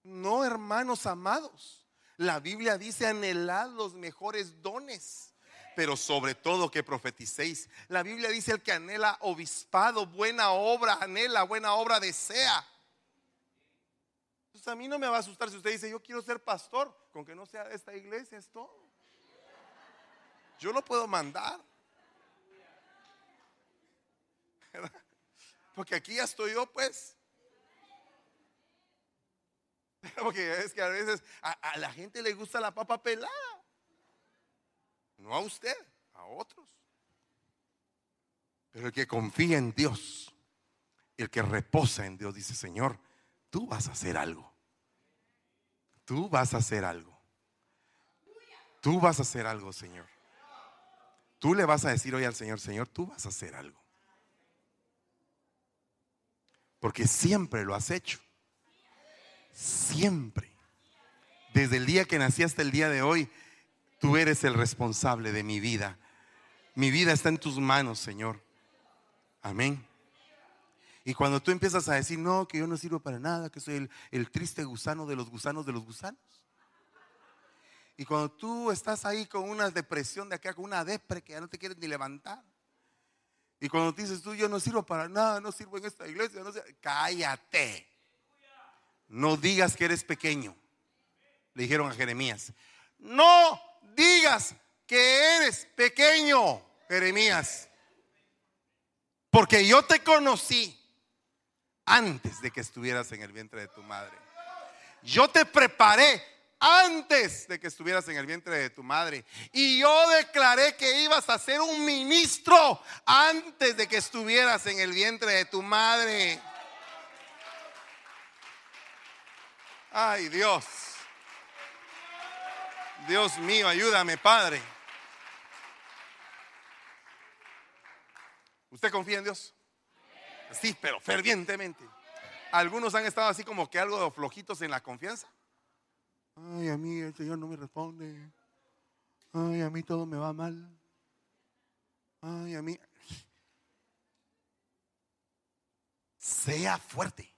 no, hermanos amados. La Biblia dice anhelad los mejores dones pero sobre todo que profeticéis. La Biblia dice el que anhela obispado, buena obra, anhela, buena obra desea A mí no me va a asustar si usted dice, yo quiero ser pastor, con que no sea de esta iglesia, es todo. Yo lo puedo mandar. Porque aquí ya estoy yo, pues. Porque es que a veces a, la gente le gusta la papa pelada. No a usted, a otros. Pero el que confía en Dios, el que reposa en Dios, dice, Señor, tú vas a hacer algo. Tú vas a hacer algo. Tú vas a hacer algo, Señor. Tú le vas a decir hoy al Señor, Señor, tú vas a hacer algo. Porque siempre lo has hecho. Siempre. Desde el día que nací hasta el día de hoy, tú eres el responsable de mi vida. Mi vida está en tus manos, Señor. Amén. Y cuando tú empiezas a decir, no, que yo no sirvo para nada, que soy el, triste gusano de los gusanos de los gusanos. Y cuando tú estás ahí con una depresión de acá, con una depre que ya no te quieres ni levantar. Y cuando dices tú, yo no sirvo para nada, no sirvo en esta iglesia, cállate. No digas que eres pequeño. Le dijeron a Jeremías. No digas que eres pequeño, Jeremías. Porque yo te conocí antes de que estuvieras en el vientre de tu madre. Yo te preparé antes de que estuvieras en el vientre de tu madre. Y yo declaré que ibas a ser un ministro antes de que estuvieras en el vientre de tu madre. Ay Dios. Dios mío, ayúdame, Padre. ¿Usted confía en Dios? Sí, pero fervientemente. Algunos han estado así como que algo flojitos en la confianza. Ay, a mí el Señor no me responde. Ay, a mí todo me va mal. Ay, a mí. Sea fuerte.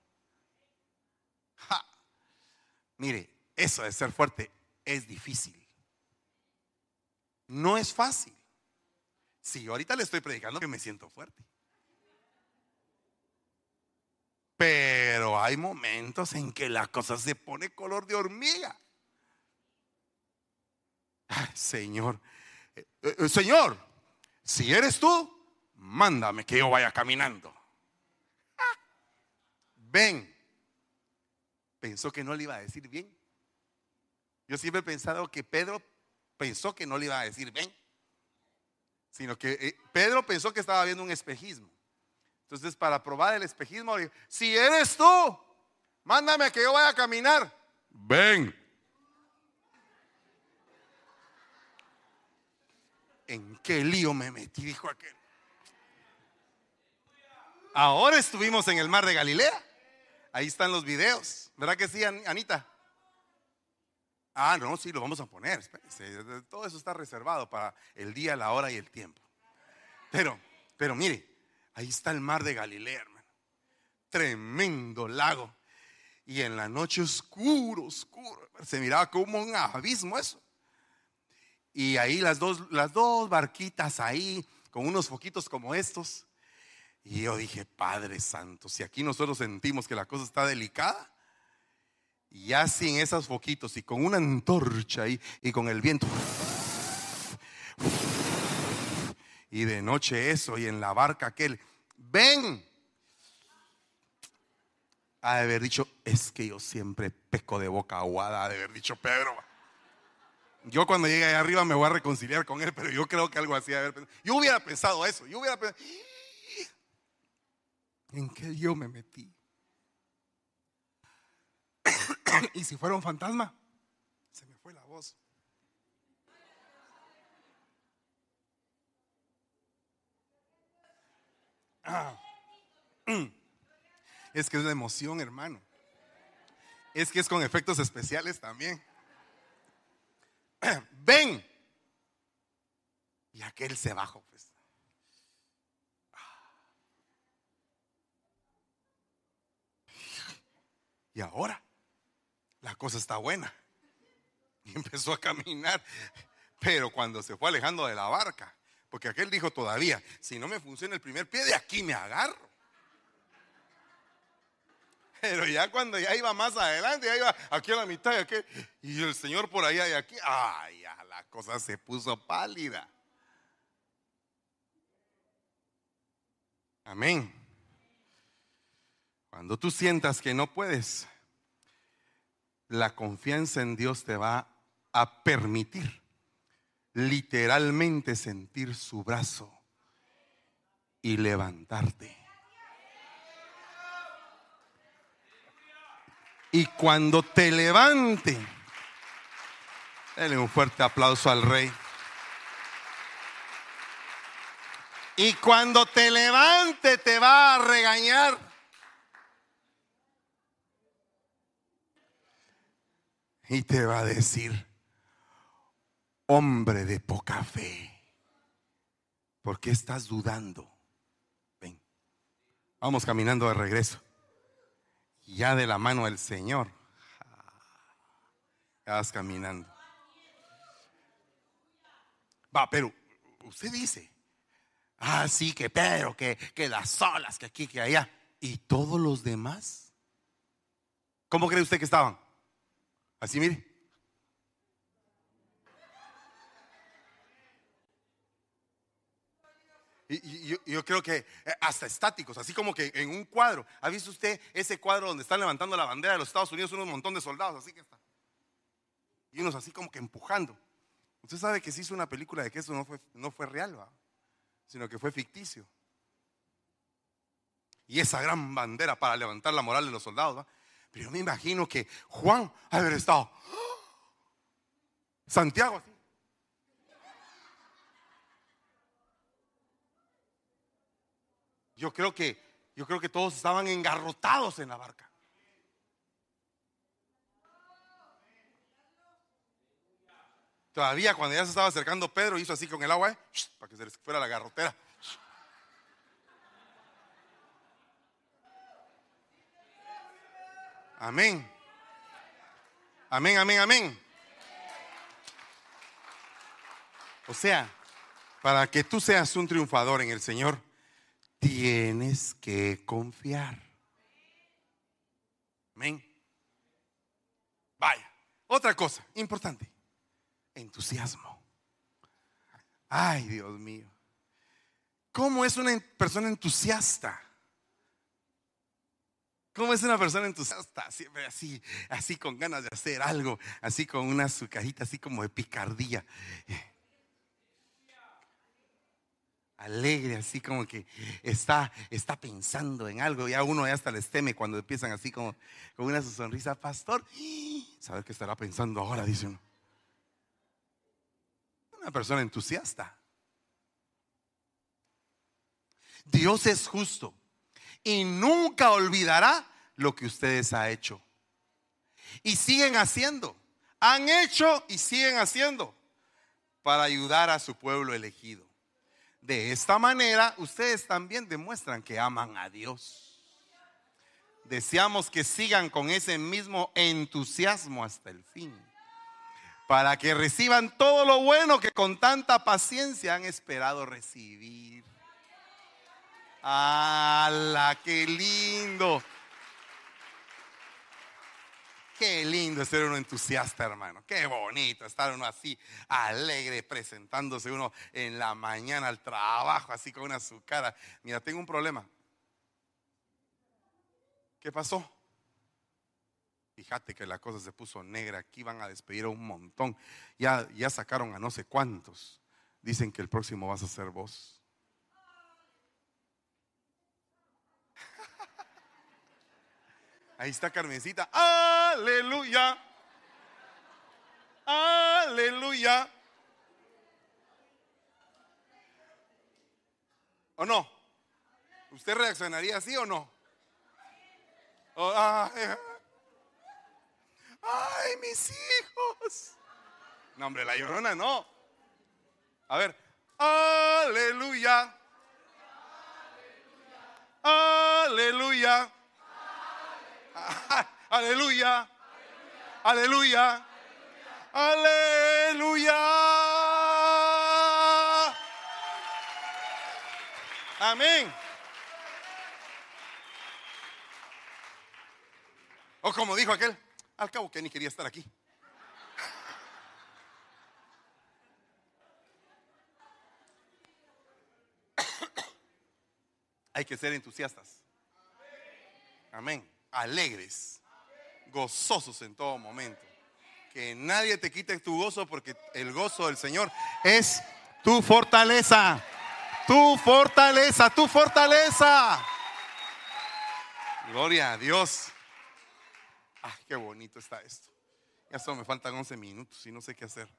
Mire, eso de ser fuerte es difícil. No es fácil. Si yo ahorita le estoy predicando que me siento fuerte. Pero hay momentos en que la cosa se pone color de hormiga. señor, eh, eh, Señor, si eres tú, mándame que yo vaya caminando. Ven, pensó que no le iba a decir bien. Yo siempre he pensado que Pedro pensó que no le iba a decir bien, sino que eh, Pedro pensó que estaba viendo un espejismo. Entonces, para probar el espejismo, si eres tú, mándame a que yo vaya a caminar. Ven. ¿En qué lío me metí? Dijo aquel. Ahora estuvimos en el mar de Galilea. Ahí están los videos. ¿Verdad que sí, Anita? Ah, no, sí, lo vamos a poner. Todo eso está reservado para el día, la hora y el tiempo. Pero, pero mire, ahí está el mar de Galilea, hermano. Tremendo lago. Y en la noche oscuro, oscuro. Se miraba como un abismo eso. Y ahí las dos, las dos barquitas ahí, con unos foquitos como estos. Y yo dije, Padre Santo, si aquí nosotros sentimos que la cosa está delicada, ya sin esos foquitos y con una antorcha ahí y con el viento. Y de noche eso y en la barca aquel, ven. Ha de haber dicho, es que yo siempre peco de boca aguada, ha de haber dicho Pedro. Yo cuando llegue ahí arriba me voy a reconciliar con él, pero yo creo que algo así. Yo hubiera pensado eso, yo hubiera pensado, ¿en qué yo me metí? y si fuera un fantasma, se me fue la voz. Es que es la emoción, hermano. Es que es con efectos especiales también. Ven. Y aquel se bajó, pues. Y ahora la cosa está buena. Y empezó a caminar. Pero cuando se fue alejando de la barca, porque aquel dijo todavía, si no me funciona el primer pie, de aquí me agarro. Pero ya cuando ya iba más adelante, ya iba aquí a la mitad y el Señor por allá y aquí, ay, ya la cosa se puso pálida. Amén. Cuando tú sientas que no puedes, la confianza en Dios te va a permitir literalmente sentir su brazo y levantarte. Y cuando te levante, denle un fuerte aplauso al rey. Y cuando te levante te va a regañar. Y te va a decir, hombre de poca fe, ¿por qué estás dudando? Ven, vamos caminando de regreso. Ya de la mano del Señor. Vas caminando. Va, pero usted dice, ah, sí, que Pedro, que, que las olas, que aquí, que allá. ¿Y todos los demás? ¿Cómo cree usted que estaban? Así mire. Y, yo, creo que eh, hasta estáticos, así como que en un cuadro. ¿Ha visto usted ese cuadro donde están levantando la bandera de los Estados Unidos un montón de soldados? Así que está. Y unos así como que empujando. Usted sabe que se hizo una película de que eso no fue, no fue real, ¿va? sino que fue ficticio. Y esa gran bandera para levantar la moral de los soldados. ¿va? Pero yo me imagino que Juan haber estado. Santiago así. Yo creo que yo creo que todos estaban engarrotados en la barca. Todavía cuando ya se estaba acercando Pedro hizo así con el agua, ¿eh? para que se les fuera la garrotera. Amén. Amén, amén, amén. O sea, para que tú seas un triunfador en el Señor, tienes que confiar. Amén. Vaya, otra cosa importante, entusiasmo. Ay, Dios mío. ¿Cómo es una persona entusiasta? ¿Cómo es una persona entusiasta? Siempre así, así con ganas de hacer algo, así con una azucarita, así como de picardía alegre, así como que está, está pensando en algo. Ya uno ya hasta les teme cuando empiezan así como con una sonrisa, pastor. ¿Sabe qué estará pensando ahora? Dice uno. Una persona entusiasta. Dios es justo y nunca olvidará lo que ustedes han hecho. Y siguen haciendo. Han hecho y siguen haciendo para ayudar a su pueblo elegido. De esta manera, ustedes también demuestran que aman a Dios. Deseamos que sigan con ese mismo entusiasmo hasta el fin, para que reciban todo lo bueno que con tanta paciencia han esperado recibir. ¡Hala, qué lindo! Qué lindo ser uno entusiasta, hermano. Qué bonito estar uno así, alegre, presentándose uno en la mañana al trabajo, así con una su. Mira, tengo un problema. ¿Qué pasó? Fíjate que la cosa se puso negra. Aquí van a despedir a un montón. Ya, ya sacaron a no sé cuántos. Dicen que el próximo vas a ser vos. Ahí está Carmencita. Aleluya. Aleluya. ¿O no? ¿Usted reaccionaría así o no? ay, ay, mis hijos. No, hombre, la llorona no. A ver. Aleluya. Aleluya. Aleluya. Aleluya. Aleluya. Amén. O como dijo aquel, al cabo que ni quería estar aquí. Hay que ser entusiastas. Amén. Alegres, gozosos en todo momento. Que nadie te quite tu gozo porque el gozo del Señor es tu fortaleza. Tu fortaleza, tu fortaleza. Gloria a Dios. Ay, qué bonito está esto. Ya solo me faltan 11 minutos y no sé qué hacer.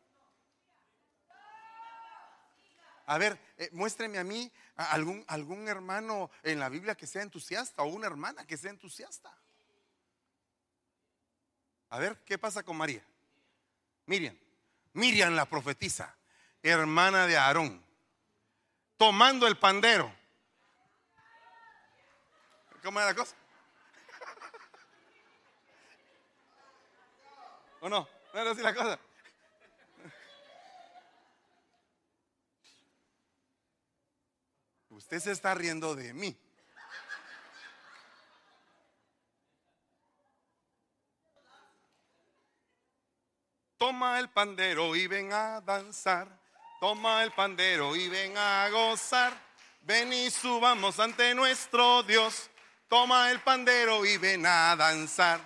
A ver, eh, muéstreme a mí algún, algún hermano en la Biblia que sea entusiasta o una hermana que sea entusiasta. A ver, ¿qué pasa con María? Miriam. Miriam la profetisa, hermana de Aarón, tomando el pandero. ¿Cómo era la cosa? ¿O no? ¿No era así la cosa? Usted se está riendo de mí. Toma el pandero y ven a danzar. Toma el pandero y ven a gozar. Ven y subamos ante nuestro Dios. Toma el pandero y ven a danzar.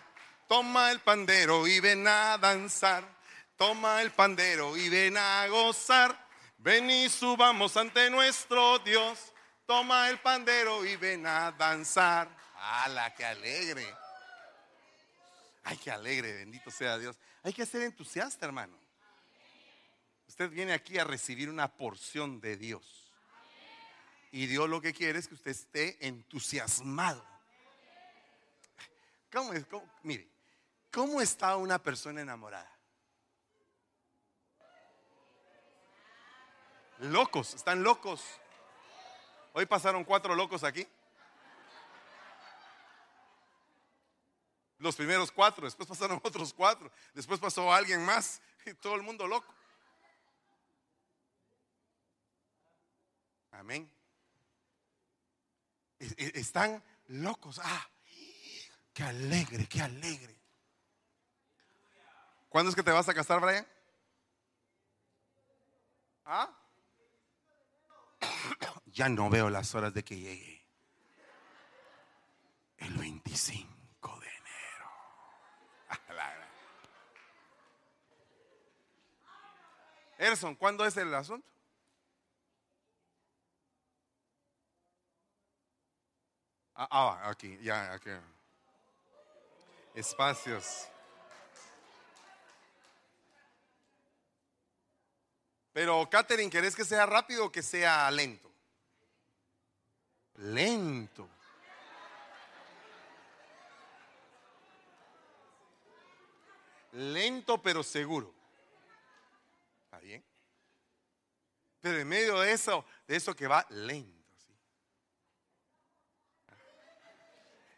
Toma el pandero y ven a danzar. Toma el pandero y ven a gozar. Ven y subamos ante nuestro Dios. Toma el pandero y ven a danzar. ¡Hala, qué alegre! Ay, qué alegre, bendito sea Dios. Hay que ser entusiasta, hermano. Usted viene aquí a recibir una porción de Dios. Y Dios lo que quiere es que usted esté entusiasmado. ¿Cómo es? mire, ¿cómo está una persona enamorada? Locos, están locos. Hoy pasaron cuatro locos aquí. Los primeros cuatro, después pasaron otros cuatro, después pasó alguien más y todo el mundo loco. Amén. Están locos. Ah, qué alegre, qué alegre. ¿Cuándo es que te vas a casar, Brian? ¿Ah? Ya no veo las horas de que llegue. El 25 de enero. Erson, ¿cuándo es el asunto? Ah, ah, aquí, ya, aquí. Espacios. Pero, Catherine, ¿querés que sea rápido o que sea lento? Lento. Lento pero seguro. ¿Está bien? Pero en medio de eso, de eso que va lento. ¿sí?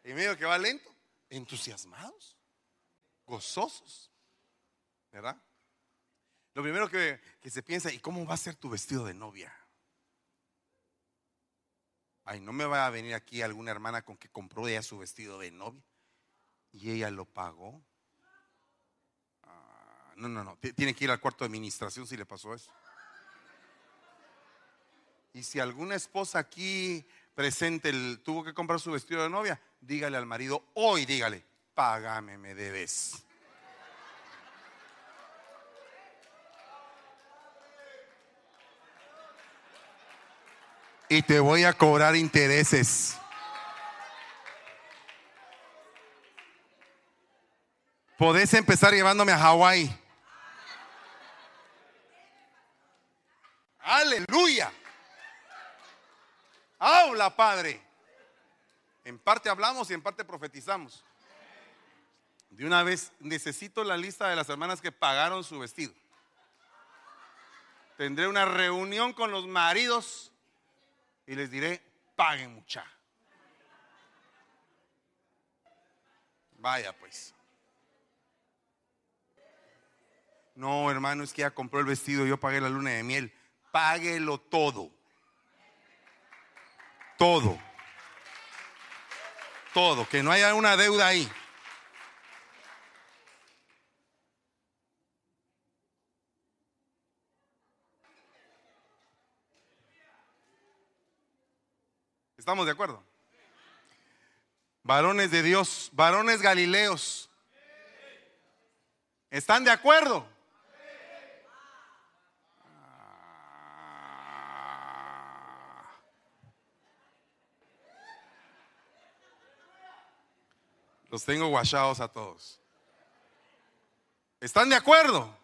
En medio que va lento, entusiasmados, gozosos. ¿Verdad? Lo primero que, se piensa, ¿y cómo va a ser tu vestido de novia? Ay, no me va a venir aquí alguna hermana con que compró ella su vestido de novia y ella lo pagó. Ah, no, no, no. Tiene que ir al cuarto de administración si le pasó eso. Y si alguna esposa aquí presente tuvo que comprar su vestido de novia, dígale al marido, hoy dígale, págame, me debes. Y te voy a cobrar intereses. Podés empezar llevándome a Hawái. Aleluya. Habla, Padre. En parte hablamos y en parte profetizamos. De una vez necesito la lista de las hermanas que pagaron su vestido. Tendré una reunión con los maridos y les diré, paguen mucha. Vaya pues. No, hermano, es que ya compró el vestido, yo pagué la luna de miel. Páguelo todo. Todo. Todo, que no haya una deuda ahí. ¿Estamos de acuerdo? Varones de Dios, varones galileos. ¿Están de acuerdo? Los tengo guachados a todos. ¿Están de acuerdo?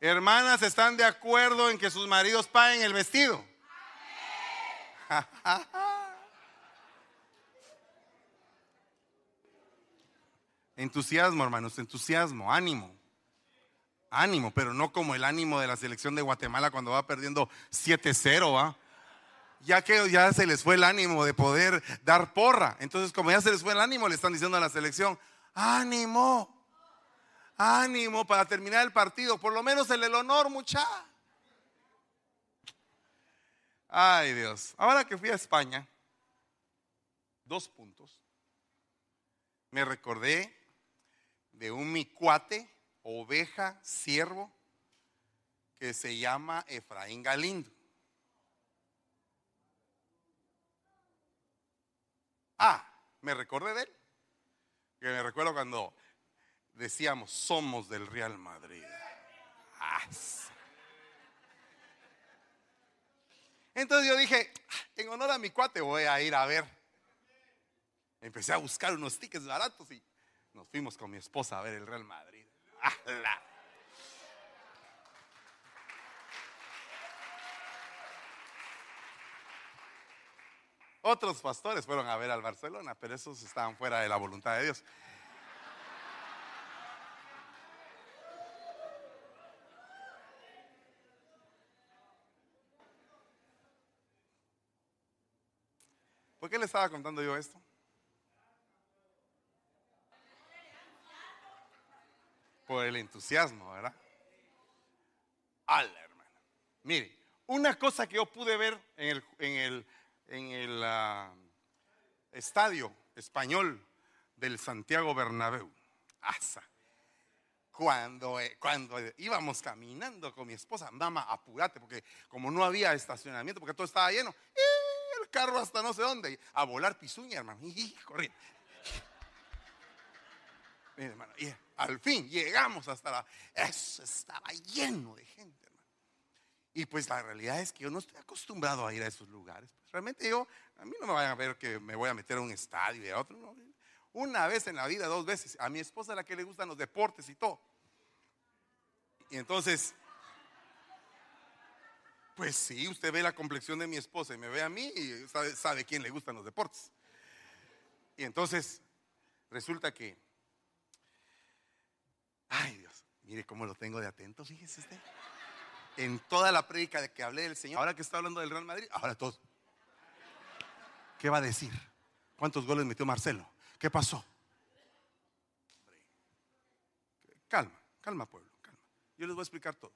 Hermanas, ¿están de acuerdo en que sus maridos paguen el vestido? entusiasmo, hermanos, entusiasmo, ánimo. Ánimo, pero no como el ánimo de la selección de Guatemala cuando va perdiendo 7-0, ¿va? Ya que ya se les fue el ánimo de poder dar porra. Entonces, como ya se les fue el ánimo, le están diciendo a la selección, ánimo, ánimo para terminar el partido, por lo menos el, el honor, mucha. Ay Dios, ahora que fui a España, dos puntos, me recordé de un mi cuate, oveja, siervo, que se llama Efraín Galindo. Ah, me recordé de él. Que me recuerdo cuando decíamos, somos del Real Madrid. Ah, Entonces yo dije, en honor a mi cuate voy a ir a ver. Empecé a buscar unos tickets baratos y nos fuimos con mi esposa a ver el Real Madrid. Otros pastores fueron a ver al Barcelona, pero esos estaban fuera de la voluntad de Dios. Estaba contando yo esto? Por el entusiasmo, ¿verdad? Ala, hermano. Mire, una cosa que yo pude ver en el, en el, en el ah, estadio español del Santiago Bernabéu. Asa. Cuando, eh, cuando íbamos caminando con mi esposa, mamá, apúrate, porque como no había estacionamiento, porque todo estaba lleno, carro hasta no sé dónde, a volar pisuña, hermano, y corriendo. Mire, hermano, y al fin llegamos hasta la... Eso estaba lleno de gente, hermano. Y pues la realidad es que yo no estoy acostumbrado a ir a esos lugares. Pues realmente yo, a mí no me vayan a ver que me voy a meter a un estadio y a otro. No. Una vez en la vida, dos veces. A mi esposa la que le gustan los deportes y todo. Y entonces, pues sí, usted ve la complexión de mi esposa y me ve a mí y sabe, quién le gustan los deportes. Y entonces, resulta que Ay Dios, mire cómo lo tengo de atento, fíjese usted. En toda la prédica de que hablé del Señor, ahora que está hablando del Real Madrid, ahora todo. ¿Qué va a decir? ¿Cuántos goles metió Marcelo? ¿Qué pasó? Calma, calma pueblo, calma. Yo les voy a explicar todo.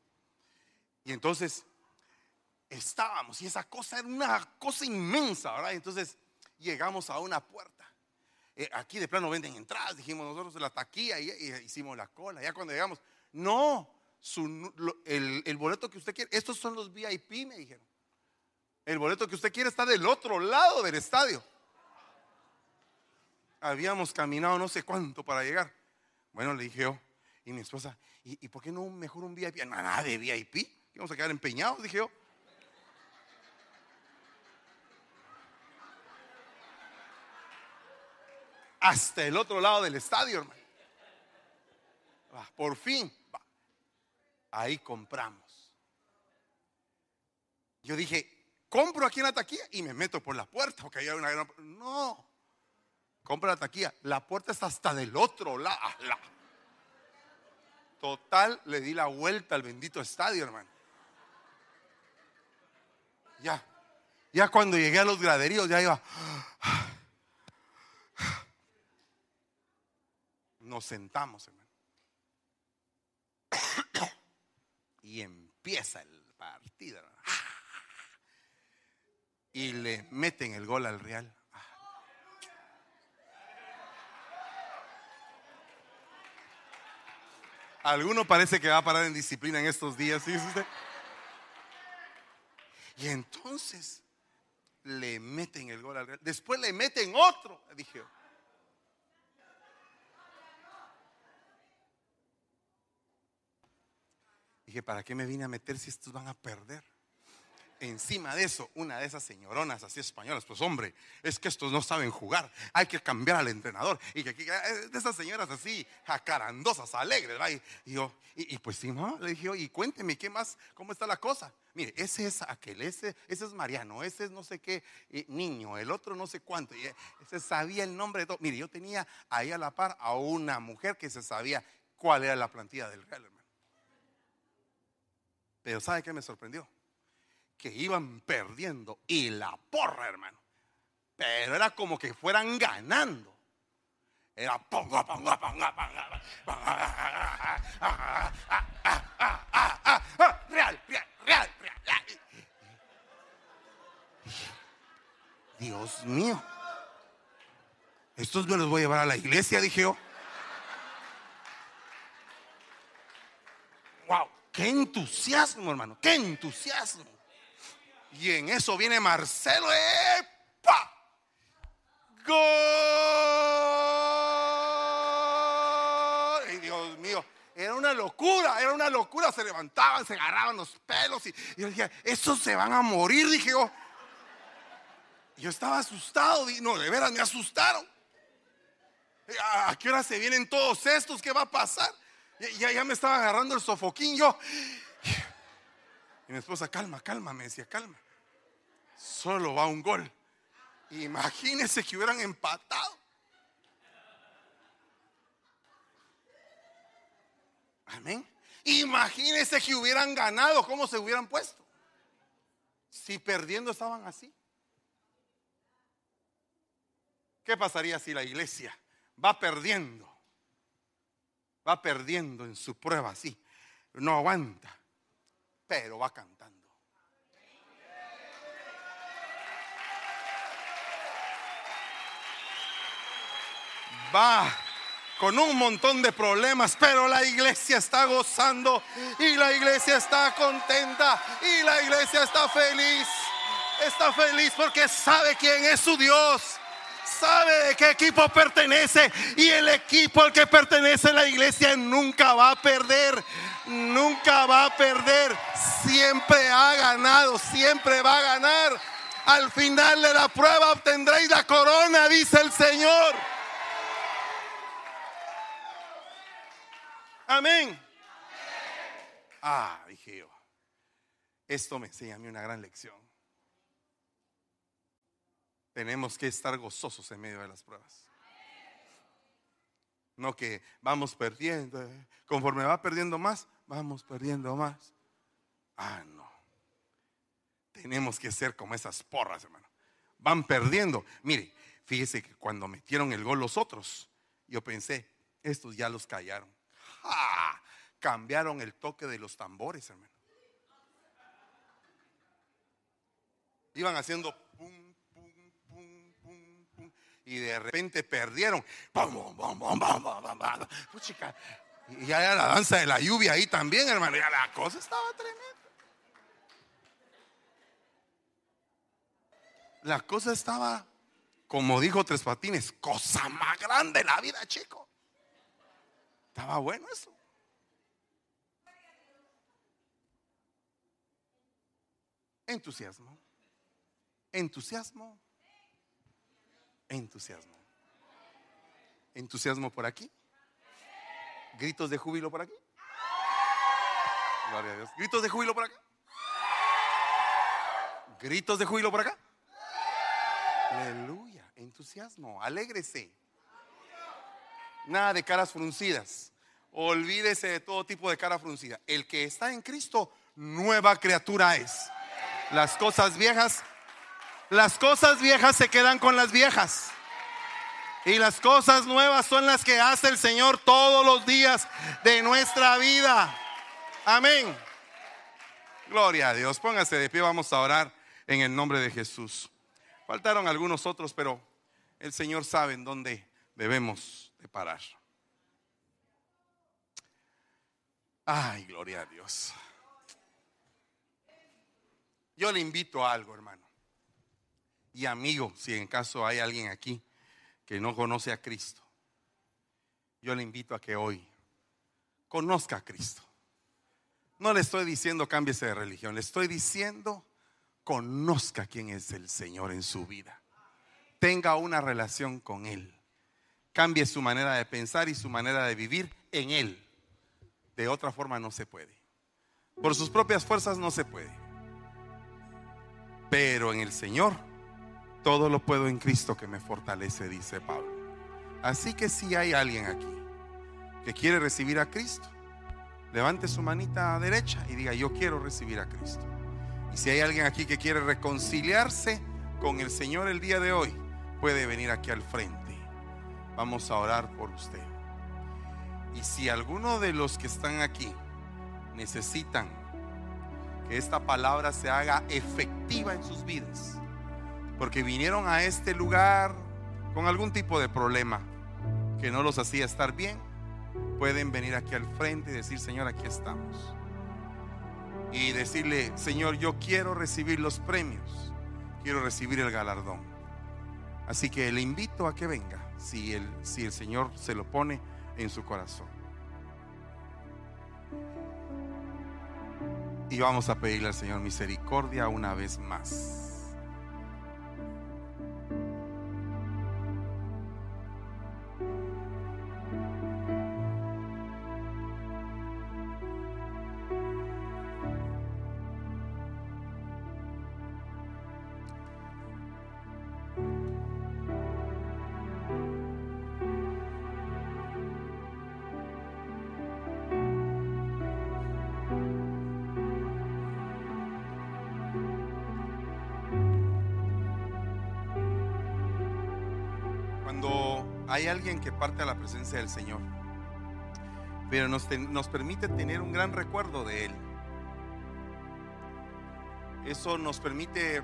Y entonces estábamos y esa cosa era una cosa inmensa, ¿verdad? Entonces llegamos a una puerta eh, aquí de plano venden entradas, dijimos nosotros la taquilla y, hicimos la cola. Ya cuando llegamos, no, el, boleto que usted quiere, estos son los VIP, me dijeron. El boleto que usted quiere está del otro lado del estadio. Habíamos caminado no sé cuánto para llegar. Bueno, le dije yo, y mi esposa, ¿y, por qué no mejor un VIP? Nada de VIP, vamos a quedar empeñados, dije yo. Hasta el otro lado del estadio, hermano. Por fin, ahí compramos. Yo dije, compro aquí en la taquilla y me meto por la puerta, porque hay una gran... No, compra la taquilla. La puerta está hasta del otro lado. Total, le di la vuelta al bendito estadio, hermano. Ya, ya cuando llegué a los graderíos, ya iba nos sentamos, hermano. Y empieza el partido. Y le meten el gol al Real. Alguno parece que va a parar en disciplina en estos días, ¿sí usted? Y entonces le meten el gol al Real. Después le meten otro. Dije, dije, ¿para qué me vine a meter si estos van a perder? encima de eso, una de esas señoronas así españolas, pues hombre, es que estos no saben jugar, hay que cambiar al entrenador. Y que, eh, de esas señoras así, jacarandosas, alegres, Y, yo, y, pues sí, no, le dije, y cuénteme, ¿qué más? ¿Cómo está la cosa? Mire, ese es aquel, ese, ese es Mariano, ese es no sé qué niño, el otro no sé cuánto. Y ese sabía el nombre de todo. Mire, yo tenía ahí a la par a una mujer que se sabía cuál era la plantilla del Real, hermano. Pero ¿sabe qué me sorprendió? que iban perdiendo y la porra, hermano. Pero era como que fueran ganando. Era ponga, ponga, ponga, ponga, real, real, real, real. Dios mío. Estos me los voy a llevar a la iglesia, dije yo. Wow, qué entusiasmo, hermano, qué entusiasmo. Y en eso viene Marcelo. ¡Epa! ¡Gol! ¡Ay, Dios mío! Era una locura, era una locura. Se levantaban, se agarraban los pelos. Y, yo dije, estos se van a morir, dije yo. Yo estaba asustado. No, de veras me asustaron. ¿A qué hora se vienen todos estos? ¿Qué va a pasar? Ya, ya me estaba agarrando el sofoquín yo. Y mi esposa, calma, calma, me decía, calma. Solo va un gol. Imagínense que hubieran empatado. Amén. Imagínense que hubieran ganado, ¿cómo se hubieran puesto? Si perdiendo estaban así. ¿Qué pasaría si la iglesia va perdiendo? Va perdiendo en su prueba así. No aguanta pero va cantando. Va con un montón de problemas, pero la iglesia está gozando y la iglesia está contenta y la iglesia está feliz. Está feliz porque sabe quién es su Dios sabe de qué equipo pertenece y el equipo al que pertenece la iglesia nunca va a perder, nunca va a perder, siempre ha ganado, siempre va a ganar. Al final de la prueba obtendréis la corona, dice el Señor. Amén. Ah, dije yo, esto me enseña a mí una gran lección tenemos que estar gozosos en medio de las pruebas. No que vamos perdiendo, eh, conforme va perdiendo más, vamos perdiendo más. Ah, no. Tenemos que ser como esas porras, hermano. Van perdiendo. Mire, fíjese que cuando metieron el gol los otros, yo pensé, estos ya los callaron. Cambiaron el toque de los tambores, hermano. Iban haciendo y de repente perdieron. Y ya era la danza de la lluvia ahí también, hermano. Ya la cosa estaba tremenda. La cosa estaba, como dijo Tres Patines, cosa más grande la vida, chico. Estaba bueno eso. Entusiasmo. Entusiasmo entusiasmo. Entusiasmo por aquí. Gritos de júbilo por aquí. Gloria a Dios. Gritos de júbilo por acá. Gritos de júbilo por acá. Aleluya. Entusiasmo. Alégrese. Nada de caras fruncidas. Olvídese de todo tipo de cara fruncida. El que está en Cristo, nueva criatura es. Las cosas viejas las cosas viejas se quedan con las viejas. Y las cosas nuevas son las que hace el Señor todos los días de nuestra vida. Amén. Gloria a Dios. Póngase de pie, vamos a orar en el nombre de Jesús. Faltaron algunos otros, pero el Señor sabe en dónde debemos de parar. Ay, gloria a Dios. Yo le invito a algo, hermano. Y amigo, si en caso hay alguien aquí que no conoce a Cristo, yo le invito a que hoy conozca a Cristo. No le estoy diciendo cámbiese de religión, le estoy diciendo conozca quién es el Señor en su vida. Tenga una relación con Él. Cambie su manera de pensar y su manera de vivir en Él. De otra forma no se puede. Por sus propias fuerzas no se puede. Pero en el Señor todo lo puedo en Cristo que me fortalece, dice Pablo. Así que si hay alguien aquí que quiere recibir a Cristo, levante su manita derecha y diga, yo quiero recibir a Cristo. Y si hay alguien aquí que quiere reconciliarse con el Señor el día de hoy, puede venir aquí al frente. Vamos a orar por usted. Y si alguno de los que están aquí necesitan que esta palabra se haga efectiva en sus vidas, porque vinieron a este lugar con algún tipo de problema que no los hacía estar bien, pueden venir aquí al frente y decir, Señor, aquí estamos. Y decirle, Señor, yo quiero recibir los premios, quiero recibir el galardón. Así que le invito a que venga, si el, si el Señor se lo pone en su corazón. Y vamos a pedirle al Señor misericordia una vez más. Hay alguien que parte a la presencia del Señor, pero nos, nos permite tener un gran recuerdo de Él. Eso nos permite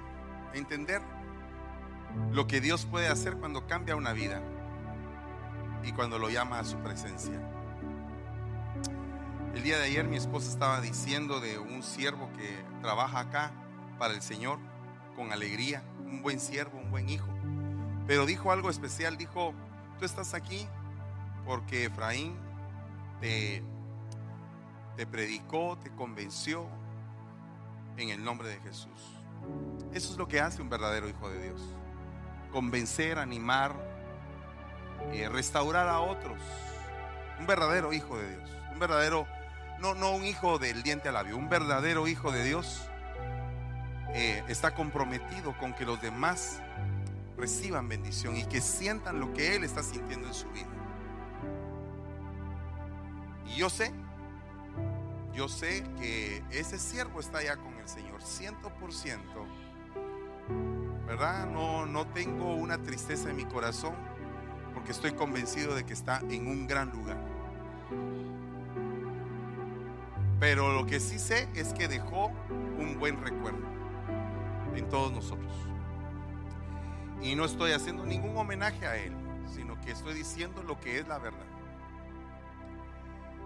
entender lo que Dios puede hacer cuando cambia una vida y cuando lo llama a su presencia. El día de ayer mi esposa estaba diciendo de un siervo que trabaja acá para el Señor con alegría, un buen siervo, un buen hijo. Pero dijo algo especial, dijo, Tú estás aquí porque Efraín te, te predicó, te convenció en el nombre de Jesús. Eso es lo que hace un verdadero hijo de Dios. Convencer, animar, eh, restaurar a otros. Un verdadero hijo de Dios. Un verdadero, no, no un hijo del diente al labio, un verdadero hijo de Dios eh, está comprometido con que los demás reciban bendición y que sientan lo que Él está sintiendo en su vida. Y yo sé, yo sé que ese siervo está ya con el Señor, ciento por ciento. ¿Verdad? No, no tengo una tristeza en mi corazón porque estoy convencido de que está en un gran lugar. Pero lo que sí sé es que dejó un buen recuerdo en todos nosotros. Y no estoy haciendo ningún homenaje a Él, sino que estoy diciendo lo que es la verdad.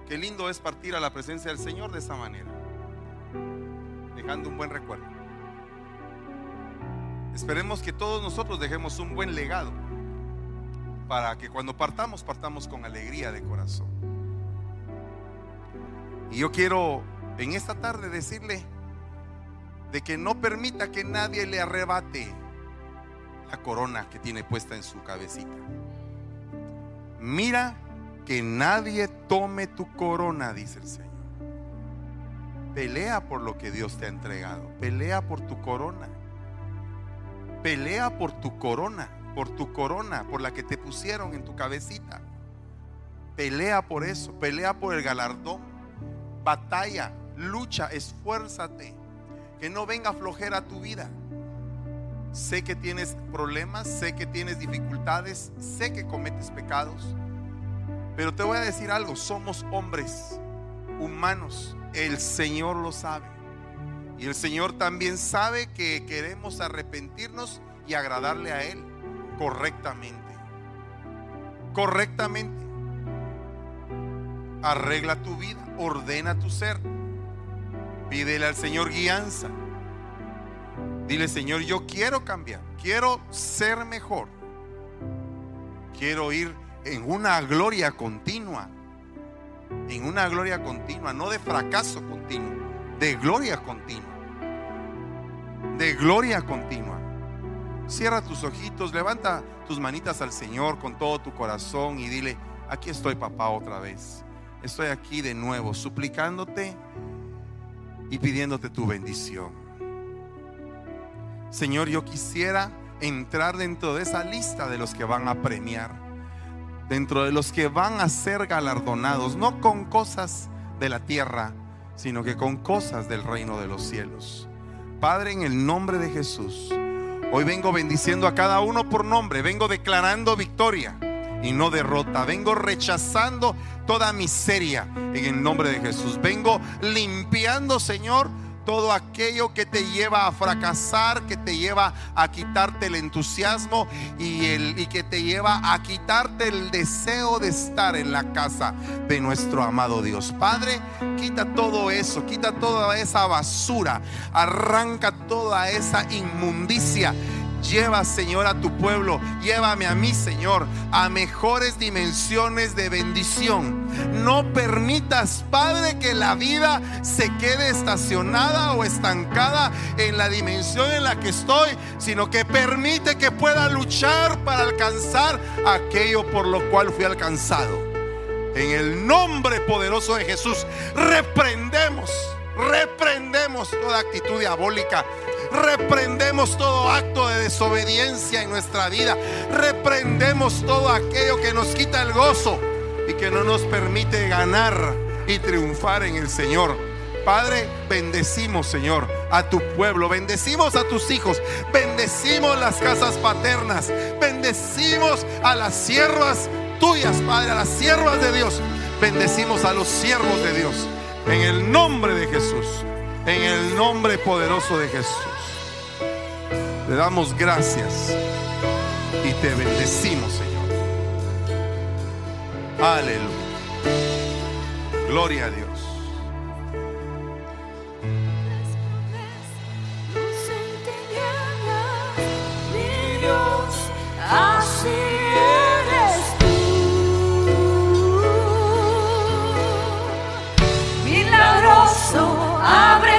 Qué lindo es partir a la presencia del Señor de esa manera, dejando un buen recuerdo. Esperemos que todos nosotros dejemos un buen legado para que cuando partamos, partamos con alegría de corazón. Y yo quiero en esta tarde decirle de que no permita que nadie le arrebate la corona que tiene puesta en su cabecita. Mira que nadie tome tu corona, dice el Señor. Pelea por lo que Dios te ha entregado. Pelea por tu corona. Pelea por tu corona, por tu corona, por la que te pusieron en tu cabecita. Pelea por eso, pelea por el galardón. Batalla, lucha, esfuérzate. Que no venga flojera a tu vida. Sé que tienes problemas, sé que tienes dificultades, sé que cometes pecados. Pero te voy a decir algo, somos hombres humanos, el Señor lo sabe. Y el Señor también sabe que queremos arrepentirnos y agradarle a Él correctamente. Correctamente. Arregla tu vida, ordena tu ser. Pídele al Señor guianza. Dile, Señor, yo quiero cambiar, quiero ser mejor. Quiero ir en una gloria continua, en una gloria continua, no de fracaso continuo, de gloria continua, de gloria continua. Cierra tus ojitos, levanta tus manitas al Señor con todo tu corazón y dile, aquí estoy papá otra vez. Estoy aquí de nuevo, suplicándote y pidiéndote tu bendición. Señor, yo quisiera entrar dentro de esa lista de los que van a premiar, dentro de los que van a ser galardonados, no con cosas de la tierra, sino que con cosas del reino de los cielos. Padre, en el nombre de Jesús, hoy vengo bendiciendo a cada uno por nombre, vengo declarando victoria y no derrota. Vengo rechazando toda miseria en el nombre de Jesús. Vengo limpiando, Señor, todo aquello que te lleva a fracasar, que te lleva a quitarte el entusiasmo y, el, y que te lleva a quitarte el deseo de estar en la casa de nuestro amado Dios. Padre, quita todo eso, quita toda esa basura, arranca toda esa inmundicia Lleva, Señor, a tu pueblo. Llévame a mí, Señor, a mejores dimensiones de bendición. No permitas, Padre, que la vida se quede estacionada o estancada en la dimensión en la que estoy, sino que permite que pueda luchar para alcanzar aquello por lo cual fui alcanzado. En el nombre poderoso de Jesús, reprendemos, reprendemos toda actitud diabólica Reprendemos todo acto de desobediencia en nuestra vida. Reprendemos todo aquello que nos quita el gozo y que no nos permite ganar y triunfar en el Señor. Padre, bendecimos, Señor, a tu pueblo, bendecimos a tus hijos, bendecimos las casas paternas, bendecimos a las siervas tuyas, Padre, a las siervas de Dios, bendecimos a los siervos de Dios, en el nombre de Jesús, en el nombre poderoso de Jesús. Te damos gracias y te bendecimos, Señor. Aleluya. Gloria a Dios. Abre